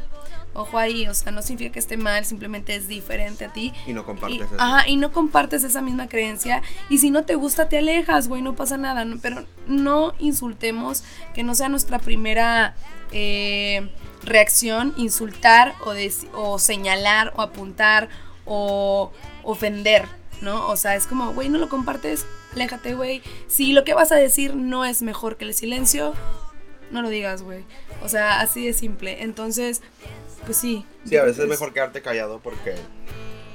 Ojo ahí, o sea, no significa que esté mal, simplemente es diferente a ti. Y no compartes Y, eso. ajá, y no compartes esa misma creencia. Y si no te gusta, te alejas, güey, no pasa nada. no- pero no insultemos, que no sea nuestra primera eh, reacción insultar o, o señalar o apuntar o ofender, ¿no? O sea, es como, güey, no lo compartes, aléjate, güey. Si lo que vas a decir no es mejor que el silencio, no lo digas, güey. O sea, así de simple. Entonces, pues sí. Sí, a veces es mejor quedarte callado porque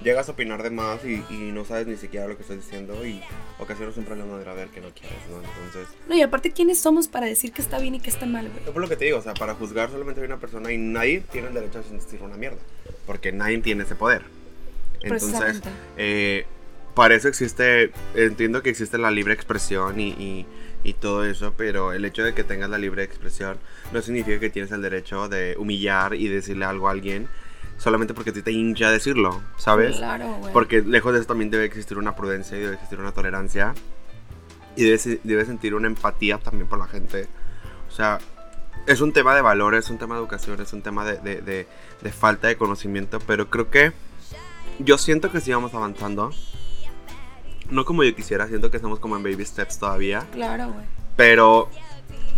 llegas a opinar de más y, y no sabes ni siquiera lo que estás diciendo y ocasionas un problema de gravedad que no quieres, ¿no? Entonces, No, y aparte, ¿quiénes somos para decir que está bien y que está mal, güey? es por lo que te digo, o sea, para juzgar solamente hay una persona y nadie tiene el derecho a decir una mierda, porque nadie tiene ese poder. Entonces, eh, para eso existe, entiendo que existe la libre expresión y, y- y todo eso, pero el hecho de que tengas la libre expresión no significa que tienes el derecho de humillar y decirle algo a alguien solamente porque a ti te hincha decirlo, ¿sabes? Claro, güey. Porque lejos de eso también debe existir una prudencia y debe existir una tolerancia. Y debe, debe sentir una empatía también por la gente. O sea, es un tema de valores, es un tema de educación, es un tema de, de- de- de falta de conocimiento. Pero creo que yo siento que sí vamos avanzando. No como yo quisiera, siento que estamos como en baby steps todavía. Claro, güey. Pero,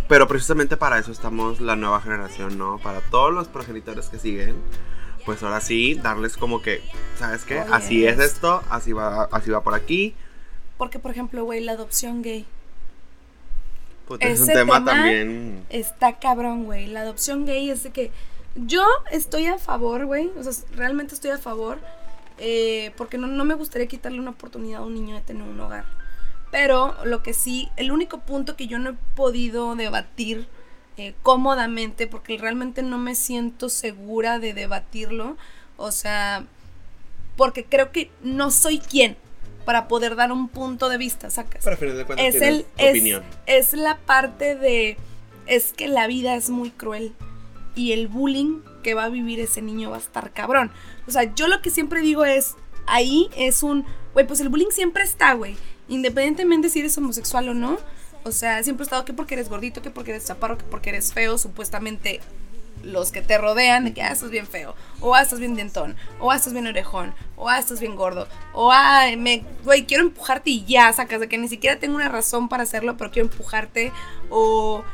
pero precisamente para eso estamos la nueva generación, ¿no? Para todos los progenitores que siguen, pues ahora sí, darles como que, ¿sabes qué? Oye, así es esto. así va, así va por aquí. Porque, por ejemplo, güey, la adopción gay. Puta, es un ese tema, tema- también. Está cabrón, güey. La adopción gay es de que yo estoy a favor, güey. O sea, realmente estoy a favor. Eh, porque no, no me gustaría quitarle una oportunidad a un niño de tener un hogar. Pero lo que sí, el único punto que yo no he podido debatir eh, cómodamente, porque realmente no me siento segura de debatirlo, o sea, porque creo que no soy quien para poder dar un punto de vista, sacas Pero al final de cuentas es el es, opinión. es la parte de es que la vida es muy cruel y el bullying que va a vivir ese niño va a estar cabrón. O sea, yo lo que siempre digo es ahí es un güey, pues el bullying siempre está, güey, independientemente si eres homosexual o no. O sea, siempre ha estado que porque eres gordito, que porque eres chaparro, que porque eres feo, supuestamente los que te rodean de que ah, estás bien feo, o ah, estás bien dientón, o ah, estás bien orejón, o ah, estás bien gordo, o ah, me, güey, quiero empujarte y ya, sacas de que ni siquiera tengo una razón para hacerlo, pero quiero empujarte, o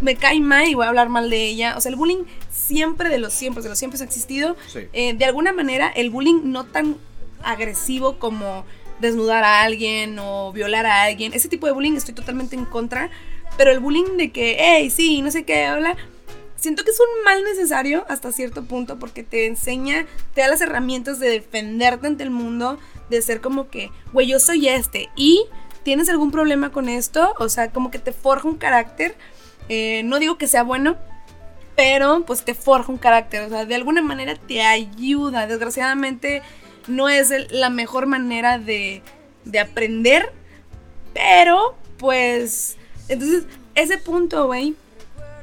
me cae mal y voy a hablar mal de ella. O sea, el bullying siempre de los siempre, de los siempre ha existido. Sí. Eh, de alguna manera, el bullying no tan agresivo como desnudar a alguien o violar a alguien, ese tipo de bullying estoy totalmente en contra, pero el bullying de que, hey, sí, no sé qué, habla, siento que es un mal necesario hasta cierto punto porque te enseña, te da las herramientas de defenderte ante el mundo, de ser como que, güey, yo soy este y tienes algún problema con esto, o sea, como que te forja un carácter, eh, no digo que sea bueno, pero pues te forja un carácter, o sea, de alguna manera te ayuda, desgraciadamente no es la mejor manera de, de aprender, pero pues, entonces, ese punto, güey,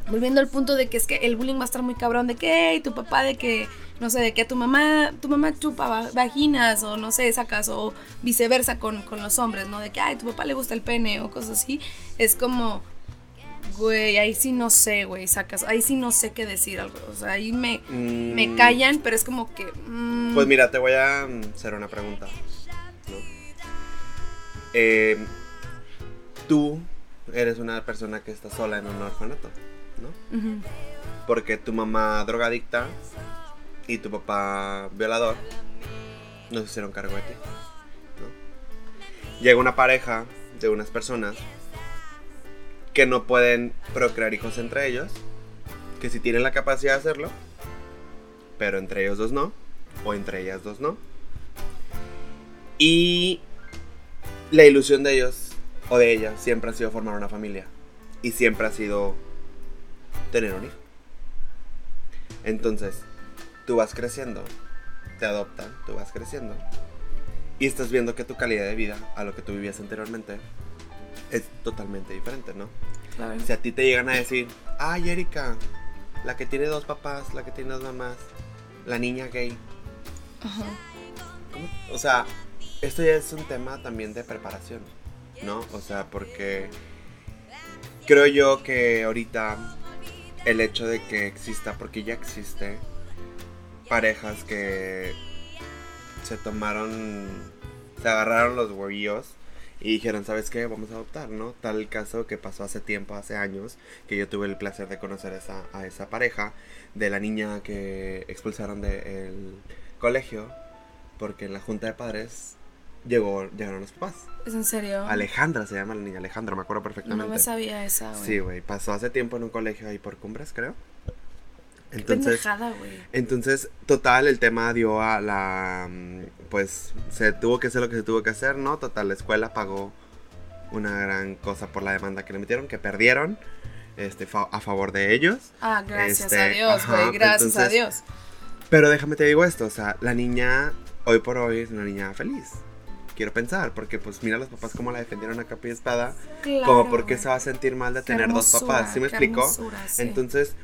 volviendo al punto de que es que el bullying va a estar muy cabrón, de que "Ey, tu papá, de que, no sé, de que a tu mamá, tu mamá chupa va- vaginas, o no sé, sacas, o viceversa con, con los hombres, ¿no? De que, ay, tu papá le gusta el pene, o cosas así, es como, güey, ahí sí no sé, güey, sacas, ahí sí no sé qué decir algo, o sea, ahí me, me Mm, callan, pero es como que... mm, Pues mira, te voy a mm, hacer una pregunta. ¿no? Eh, tú eres una persona que está sola en un orfanato, ¿no? Porque tu mamá drogadicta y tu papá violador no se hicieron cargo de ti. ¿no? Llega una pareja de unas personas que no pueden procrear hijos entre ellos, que si tienen la capacidad de hacerlo, pero entre ellos dos no, o entre ellas dos no. Y la ilusión de ellos o de ella siempre ha sido formar una familia y siempre ha sido tener un hijo. Entonces, tú vas creciendo, te adoptan, tú vas creciendo y estás viendo que tu calidad de vida a lo que tú vivías anteriormente es totalmente diferente, ¿no? Claro. Si a ti te llegan a decir, ay Erika, la que tiene dos papás, la que tiene dos mamás, la niña gay. Ajá. ¿Cómo? O sea, esto ya es un tema también de preparación, ¿no? O sea, porque creo yo que ahorita el hecho de que exista, porque ya existe, parejas que se tomaron, se agarraron los huevillos y dijeron, ¿sabes qué? Vamos a adoptar, ¿no? Tal caso que pasó hace tiempo, hace años, que yo tuve el placer de conocer esa, a esa pareja, de la niña que expulsaron del colegio, porque en la junta de padres llegó, llegaron los papás. ¿Es en serio? Alejandra se llama la niña, Alejandra, me acuerdo no perfectamente. me sabía esa, güey. Sí, güey, pasó hace tiempo en un colegio ahí por Cumbres, creo. Qué Entonces, pendejada, güey. entonces, total, el tema dio a la. mm, Pues se tuvo que hacer lo que se tuvo que hacer, ¿no? Total, la escuela pagó una gran cosa por la demanda que le metieron, que perdieron este, fa- a favor de ellos. Ah, gracias Este, a Dios, ajá, güey. Gracias a Dios. Pero déjame te digo esto, o sea, la niña, hoy por hoy, es una niña feliz. Quiero pensar, porque pues mira a los papás cómo la defendieron a capa y espada. Claro, como porque se va a sentir mal de Qué tener dos papás, ¿sí me explico? sí. Entonces,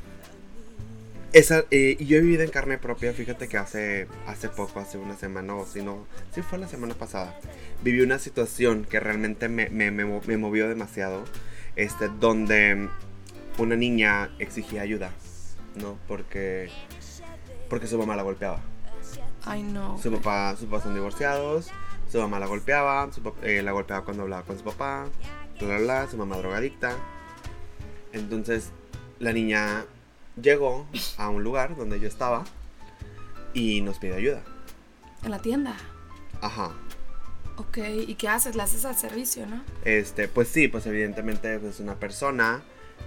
esa, eh, yo he vivido en carne propia, fíjate que hace, hace poco, hace una semana, o si no, sí fue la semana pasada, viví una situación que realmente me, me, me, me movió demasiado, este, donde una niña exigía ayuda, ¿no? Porque, porque su mamá la golpeaba. Ay, no. Su papá, sus papás son divorciados, su mamá la golpeaba, su eh, la golpeaba cuando hablaba con su papá, bla, bla, bla, su mamá drogadicta. Entonces, la niña llegó a un lugar donde yo estaba y nos pidió ayuda. En la tienda. Ajá. Ok, ¿y qué haces? ¿Le haces al servicio, no? Este, pues sí, pues evidentemente es una persona,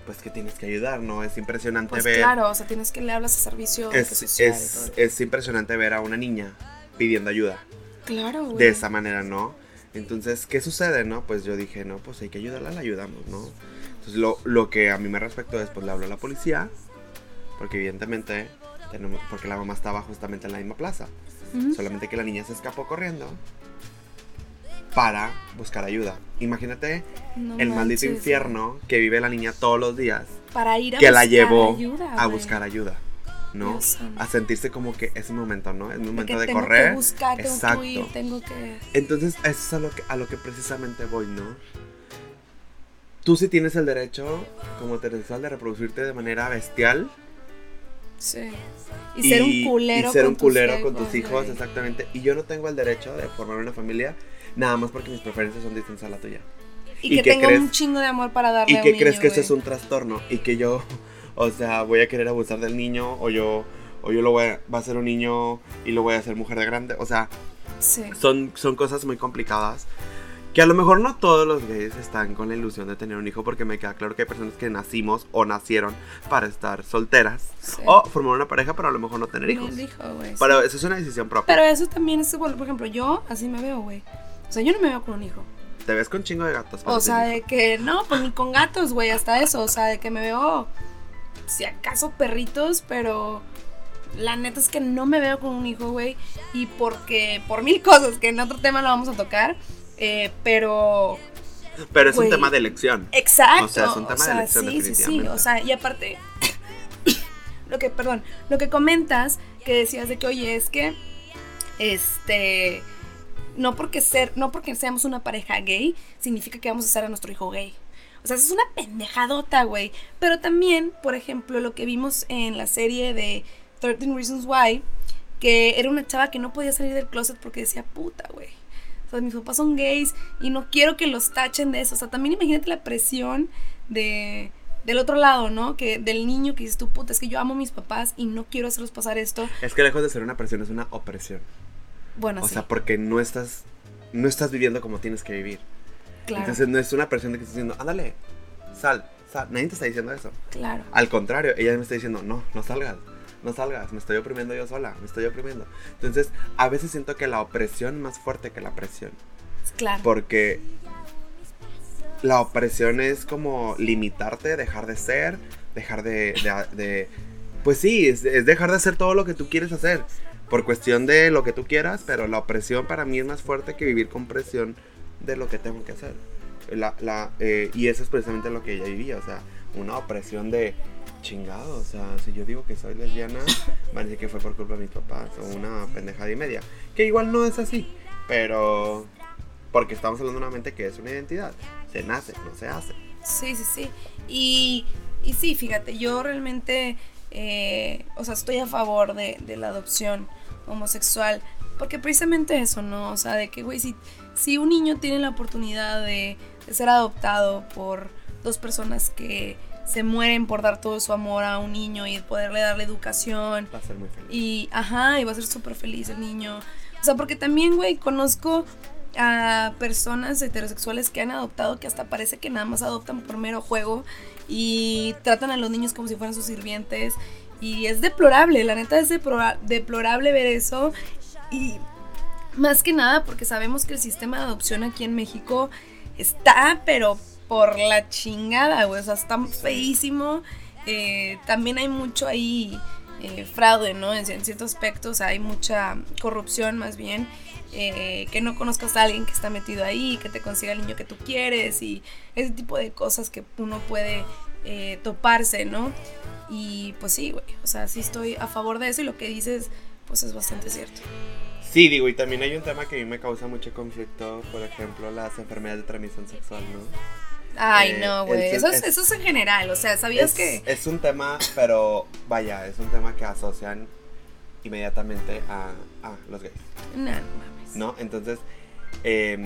pues que tienes que ayudar, ¿no? Es impresionante Pues ver. claro, o sea, tienes que le hablas a servicio Es, social es, es impresionante ver a una niña pidiendo ayuda Claro, güey. de esa manera, ¿no? Entonces, ¿qué sucede, no? Pues yo dije, no, pues hay que ayudarla, la ayudamos, ¿no? Entonces, lo, lo que a mí me respectó es, pues le hablo a la policía, porque evidentemente, tenemos, porque la mamá estaba justamente en la misma plaza. Solamente que la niña se escapó corriendo para buscar ayuda. Imagínate No el maldito infierno que vive la niña todos los días, Para ir a que la buscar llevó ayuda, a buscar ayuda, ¿no? Dios. A sentirse como que es un momento, ¿no? Es un momento de tengo correr. que buscar, tengo Exacto. que ir, tengo que... Entonces, eso es a lo, que, a lo que precisamente voy, ¿no? Tú sí tienes el derecho, como heterosexual, de reproducirte de manera bestial. Sí. Y, ser un culero y ser con un culero tus con tus hijos, güey. exactamente. Y yo no tengo el derecho de formar una familia nada más porque mis preferencias son distintas a la tuya. Y, ¿Y que qué tenga crees? un chingo de amor para darle ¿Y a qué un crees niño, que eso es güey. un trastorno? Y que yo, o sea, voy a querer abusar del niño o yo, o yo lo voy a, va a ser un niño y lo voy a hacer mujer de grande. O sea, Sí. son, son cosas muy complicadas. Que a lo mejor no todos los gays están con la ilusión de tener un hijo porque me queda claro que hay personas que nacimos o nacieron para estar solteras Sí. o formar una pareja pero a lo mejor no tener hijos. Güey, sí. Pero eso es una decisión propia. Pero eso también es por ejemplo, yo así me veo, güey. O sea, yo no me veo con un hijo. Te ves con chingo de gatos. O sea, hijo. de que no, pues ni con gatos, güey, hasta eso. O sea, de que me veo, si acaso perritos, pero la neta es que no me veo con un hijo, güey. Y porque, por mil cosas, que en otro tema lo vamos a tocar. Eh, pero, Pero es un tema de elección. exacto. O sea, es un tema de elección, sí, sí, sí. O sea, y aparte, lo que, perdón, lo que comentas, que decías de que, oye, es que, este, no porque ser, no porque seamos una pareja gay, significa que vamos a hacer a nuestro hijo gay. O sea, eso es una pendejadota, güey. Pero también, por ejemplo, lo que vimos en la serie de 13 Reasons Why, que era una chava que no podía salir del closet porque decía, puta, güey. Sea, mis papás son gays y no quiero que los tachen de eso. O sea, también imagínate la presión de, del otro lado, ¿no? Que del niño que dices tú, puta, es que yo amo a mis papás y no quiero hacerlos pasar esto. Es que lejos de ser una presión es una opresión. Bueno, O sí, sea, porque no estás no estás viviendo como tienes que vivir. claro, Entonces no es una presión de que estás diciendo, ándale, sal, sal. Nadie te está diciendo eso. claro. Al contrario, ella me está diciendo, no, no salgas, no salgas, me estoy oprimiendo yo sola, me estoy oprimiendo. Entonces, a veces siento que la opresión es más fuerte que la presión. Claro. Porque la opresión es como limitarte, dejar de ser, dejar de... de- de- pues sí, es, es dejar de hacer todo lo que tú quieres hacer. Por cuestión de lo que tú quieras, pero la opresión para mí es más fuerte que vivir con presión de lo que tengo que hacer. La, la, eh, y eso es precisamente lo que ella vivía, o sea, una opresión de chingado, o sea, si yo digo que soy lesbiana, van a decir que fue por culpa de mis papás, o una pendejada y media, que igual no es así, pero porque estamos hablando nuevamente que es una identidad, se nace, no se hace. Sí, sí, sí. Y, y sí, fíjate, yo realmente, eh, o sea, estoy a favor de, la adopción homosexual. Porque precisamente eso, ¿no? O sea, de que, güey, si, si un niño tiene la oportunidad de ser adoptado por dos personas que se mueren por dar todo su amor a un niño y poderle darle educación Va a ser muy feliz. y, ajá, y va a ser súper feliz el niño. O sea, porque también, güey, conozco a personas heterosexuales que han adoptado que hasta parece que nada más adoptan por mero juego y tratan a los niños como si fueran sus sirvientes. Y es deplorable, la neta es deplora- deplorable ver eso. Y más que nada porque sabemos que el sistema de adopción aquí en México está, pero por la chingada, güey. O sea, está feísimo. Eh, también hay mucho ahí eh, fraude, ¿no? En, en ciertos aspectos hay mucha corrupción más bien. eh, que no conozcas a alguien que está metido ahí, que te consiga el niño que tú quieres y ese tipo de cosas que uno puede eh, toparse, ¿no? Y pues sí, güey, o sea, sí estoy a favor de eso y lo que dices, pues es bastante cierto. Sí, digo, y también hay un tema que a mí me causa mucho conflicto, por ejemplo, las enfermedades de transmisión sexual, ¿no? Ay, Eh, no, güey, es, eso es en general, o sea, ¿sabías es, que...? es un tema, pero vaya, es un tema que asocian inmediatamente a, a los gays, No, no mames. ¿no? Entonces, em,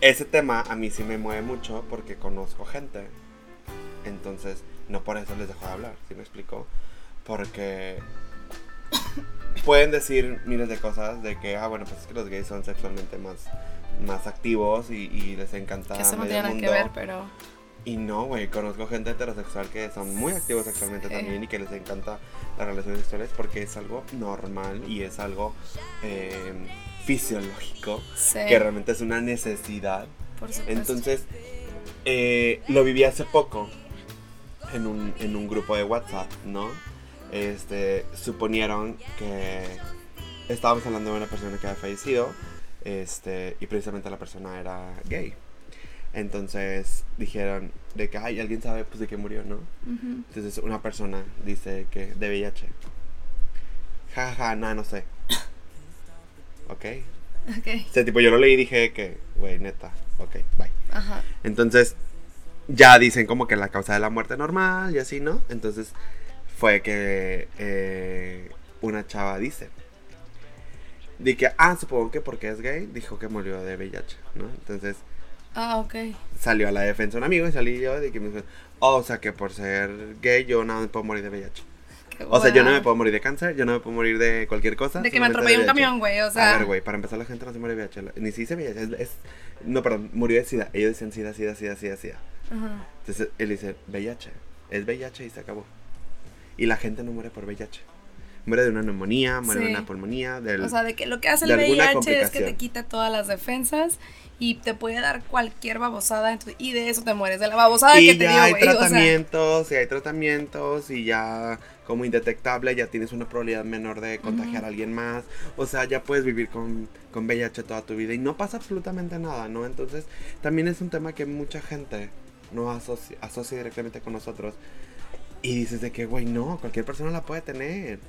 ese tema a mí sí me mueve mucho porque conozco gente. Entonces, no por eso les dejo de hablar, ¿sí me explico? Porque pueden decir miles de cosas de que, ah, bueno, pues es que los gays son sexualmente más más activos y, y les encanta Que eso no tiene nada que ver, pero. Y no, güey, conozco gente heterosexual que son muy activos sexualmente Sí. también y que les encanta las relaciones sexuales porque es algo normal y es algo eh, fisiológico, Sí. que realmente es una necesidad. Por supuesto. Entonces, eh, lo viví hace poco en un, en un grupo de WhatsApp, ¿no? Este, suponieron que estábamos hablando de una persona que había fallecido, este, y precisamente la persona era gay. Entonces dijeron de que, ay, alguien sabe pues de qué murió, ¿no? Entonces una persona dice que de VIH. Ja, ja, ja, no, no sé. Ok. Ok. O sea, tipo, yo lo leí y dije que, güey, neta, ok, bye. Ajá. Entonces, ya dicen como que la causa de la muerte normal y así, ¿no? Entonces, fue que eh, una chava dice. De que, ah, supongo que porque es gay, dijo que murió de VIH, ¿no? Entonces, Ah, ok. salió a la defensa un amigo y salí yo de que me dijo, oh, o sea, que por ser gay yo no me puedo morir de VIH. Qué O sea, yo no me puedo morir de cáncer, yo no me puedo morir de cualquier cosa. De que me atropelló un camión, güey. O sea. A ver, güey, para empezar la gente no se muere de VIH. la- Ni si dice VIH, es, es- No, perdón, murió de SIDA. Ellos decían SIDA, SIDA, SIDA, SIDA, SIDA. Ajá. Entonces él dice VIH. Es VIH y se acabó. Y la gente no muere por VIH. Muere de una neumonía, muere de una pulmonía, del... O sea, de que lo que hace el VIH es que te quita todas las defensas y te puede dar cualquier babosada entonces- y de eso te mueres, de la babosada y que te dio, hay güey. O sea, tratamientos, y hay tratamientos, y ya como indetectable ya tienes una probabilidad menor de contagiar a alguien más. O sea, ya puedes vivir con, con VIH toda tu vida y no pasa absolutamente nada, ¿no? Entonces, también es un tema que mucha gente no asocia, asocia directamente con nosotros. Y dices de que, güey, no, cualquier persona la puede tener.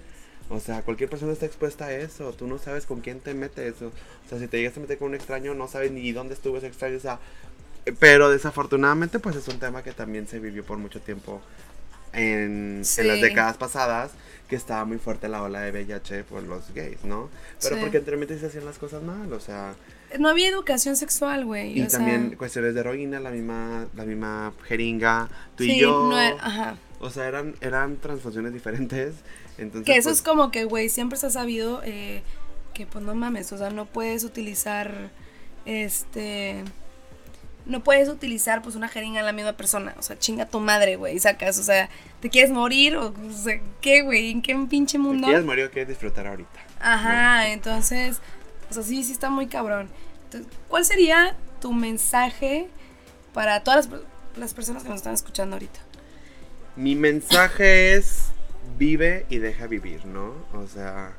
O sea, cualquier persona está expuesta a eso. Tú no sabes con quién te metes. O, o sea, si te llegas a meter con un extraño, no sabes ni dónde estuvo ese extraño. O sea, pero desafortunadamente, pues es un tema que también se vivió por mucho tiempo en, en las Sí. décadas pasadas, que estaba muy fuerte la ola de VIH por los gays, ¿no? Pero Sí. porque anteriormente se hacían las cosas mal, o sea, no había educación sexual, güey. y o sea, también cuestiones de heroína, la misma, la misma jeringa, tú y sí, yo. no era- ajá. O sea, eran, eran transfusiones diferentes. Entonces, Que eso pues, es como que, güey, siempre se ha sabido eh, que, pues no mames, o sea, no puedes utilizar, este, no puedes utilizar, pues, una jeringa en la misma persona. O sea, chinga tu madre, güey, sacas, o sea, ¿te quieres morir? O, o sea, ¿qué, güey? ¿En qué pinche mundo? quieres morir o quieres disfrutar ahorita. Ajá, entonces, o sea, sí, sí está muy cabrón. Entonces, ¿cuál sería tu mensaje para todas las, las personas que nos están escuchando ahorita? Mi mensaje es vive y deja vivir, ¿no? O sea,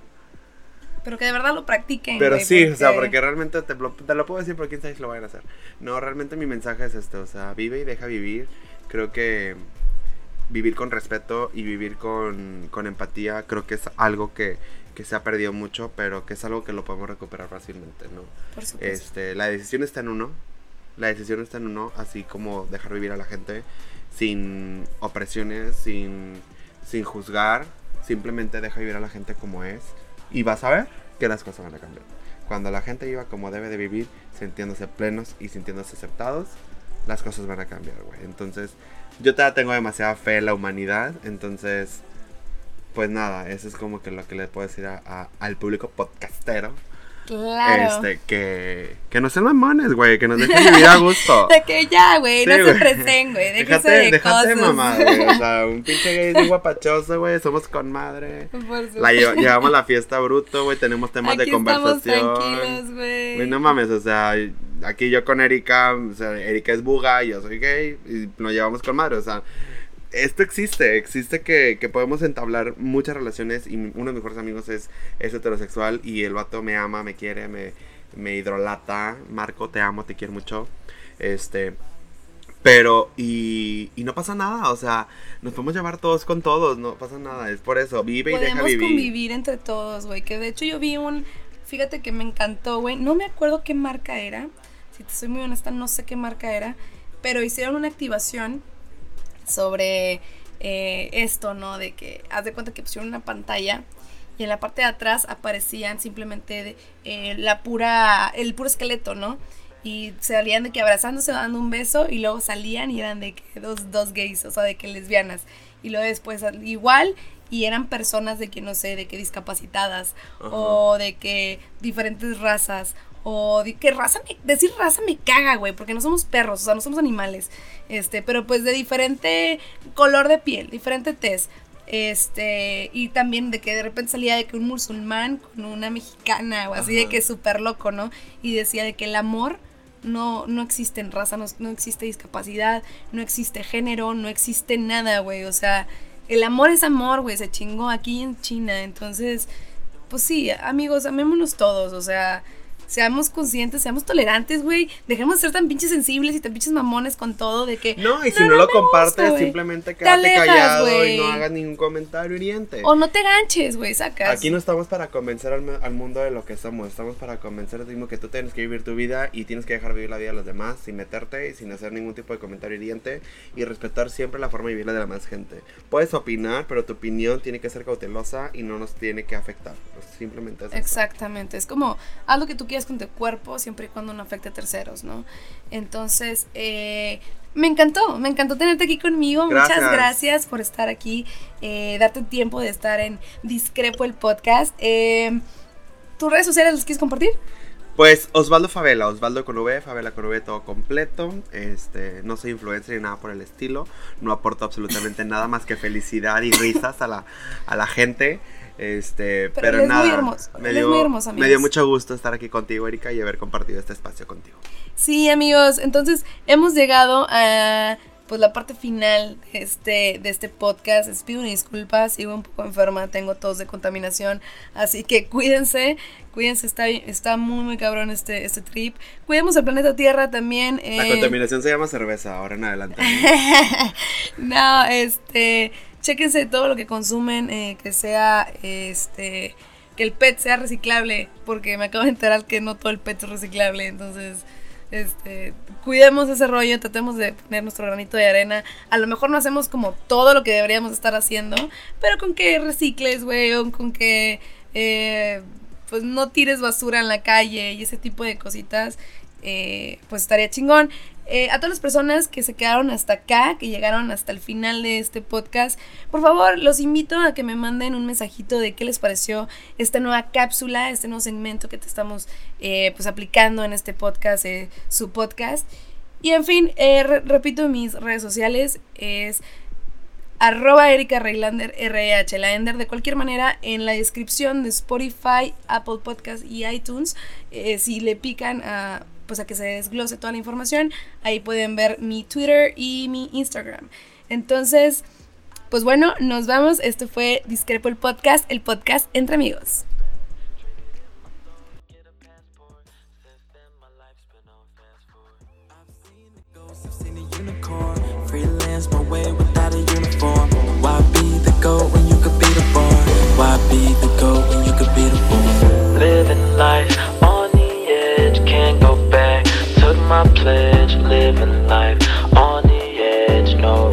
Pero que de verdad lo practiquen. pero sí, o sea, porque realmente te lo, te lo puedo decir, pero quién sabe si lo vayan a hacer. No, realmente mi mensaje es este, o sea, vive y deja vivir. Creo que vivir con respeto y vivir con, con empatía, creo que es algo que, que se ha perdido mucho, pero que es algo que lo podemos recuperar fácilmente, ¿no? Por supuesto. Este, la decisión está en uno. La decisión está en uno, así como dejar vivir a la gente sin opresiones, sin, sin juzgar. Simplemente deja vivir a la gente como es. Y vas a ver que las cosas van a cambiar. Cuando la gente viva como debe de vivir, sintiéndose plenos y sintiéndose aceptados, las cosas van a cambiar, güey. Entonces, yo todavía tengo demasiada fe en la humanidad. Entonces, pues nada, eso es como que lo que le puedo decir al público podcastero. Claro. Este, que, que no sean mamones, güey, que nos dejen vivir a gusto. De que ya, güey, no Sí, se presen, güey. Déjate, de déjate de cosas. mamá, güey. O sea, un pinche gay bien guapachoso, güey. Somos con madre. Por. La lleva- llevamos la fiesta bruto, güey. Tenemos temas Aquí de estamos conversación. tranquilos, güey. Güey, no mames, o sea, aquí yo con Erika, o sea, Erika es buga y yo soy gay y nos llevamos con madre, o sea, esto existe, existe que, que podemos entablar muchas relaciones y uno de mis mejores amigos es, es heterosexual y el vato me ama, me quiere, me, me hidrolata, Marco, te amo, te quiero mucho, este... Pero, y, y no pasa nada, o sea, nos podemos llevar todos con todos, no pasa nada, es por eso, vive y deja Podemos vivir. convivir entre todos, güey. Que de hecho yo vi un. Fíjate que me encantó, güey. No me acuerdo qué marca era. Si te soy muy honesta, no sé qué marca era. Pero hicieron una activación sobre eh, esto, ¿no? De que haz de cuenta que pusieron una pantalla y en la parte de atrás aparecían simplemente eh, la pura, el puro esqueleto, ¿no? Y salían de que abrazándose, dando un beso y luego salían y eran de que dos, dos gays, o sea, de que lesbianas. Y luego después al- igual y eran personas de que no sé, de que discapacitadas Ajá. o de que diferentes razas o que raza me, decir raza me caga, güey, porque no somos perros, o sea, no somos animales, este, pero pues de diferente color de piel, diferente tez. Este, y también de que de repente salía de que un musulmán con una mexicana o así de que súper loco, ¿no? Y decía de que el amor no, no existe en raza, no, no existe discapacidad, no existe género, no existe nada, güey. O sea, el amor es amor, güey, se chingó aquí en China. Entonces, pues sí, amigos, amémonos todos, o sea, seamos conscientes, seamos tolerantes, güey. Dejemos de ser tan pinches sensibles y tan pinches mamones con todo de que... No, y si No, no, no lo compartes, gusta, simplemente Te quédate alejas, callado güey. y no hagas ningún comentario hiriente. O no te ganches, güey, sacas. Aquí no estamos para convencer al, al mundo de lo que somos, estamos para convencer a ti mismo que tú tienes que vivir tu vida y tienes que dejar vivir la vida de los demás sin meterte y sin hacer ningún tipo de comentario hiriente y respetar siempre la forma de vivir la de la más gente. Puedes opinar, pero tu opinión tiene que ser cautelosa y no nos tiene que afectar. Pues simplemente es eso. Exactamente, es como haz lo que tú quieras con tu cuerpo siempre y cuando no afecte a terceros, ¿no? Entonces, eh, me encantó, me encantó tenerte aquí conmigo. Muchas Gracias. gracias por estar aquí, eh, darte tiempo de estar en Discrepo el podcast. Eh, ¿Tus redes sociales las quieres compartir? Pues Osvaldo Favela, Osvaldo con V, Favela con V todo completo. Este, no soy influencer ni nada por el estilo. No aporto absolutamente nada más que felicidad y risas a la, a la gente. Este, Pero pero, él es muy nada. hermoso, me él es dio, muy hermoso, me dio mucho gusto estar aquí contigo, Erika, y haber compartido este espacio contigo. Sí, amigos, entonces hemos llegado a pues la parte final de este, de este podcast. Les pido una disculpa, sigo un poco enferma, tengo tos de contaminación, así que cuídense, cuídense, está, está muy muy cabrón este, este trip. Cuidemos el planeta Tierra también. La eh, contaminación se llama cerveza, ahora en adelante. no, este, chéquense todo lo que consumen, eh, que sea, este, que el PET sea reciclable, porque me acabo de enterar que no todo el PET es reciclable, entonces, este, cuidemos ese rollo, tratemos de poner nuestro granito de arena. A lo mejor no hacemos como todo lo que deberíamos estar haciendo, pero con que recicles, güey, con que, eh, pues no tires basura en la calle y ese tipo de cositas, eh, pues estaría chingón. Eh, a todas las personas que se quedaron hasta acá, que llegaron hasta el final de este podcast, por favor, los invito a que me manden un mensajito de qué les pareció esta nueva cápsula, este nuevo segmento que te estamos eh, pues aplicando en este podcast, eh, su podcast. Y en fin, re- repito mis redes sociales, es arroba Erika Reilander, RH, Ender, de cualquier manera, en la descripción de Spotify, Apple Podcast y iTunes, si le pican a, pues a que se desglose toda la información, ahí pueden ver mi Twitter y mi Instagram. Entonces, pues bueno, nos vamos. Esto fue Discrepo el Podcast, el podcast entre amigos. I've seen took my pledge, living life on the edge, no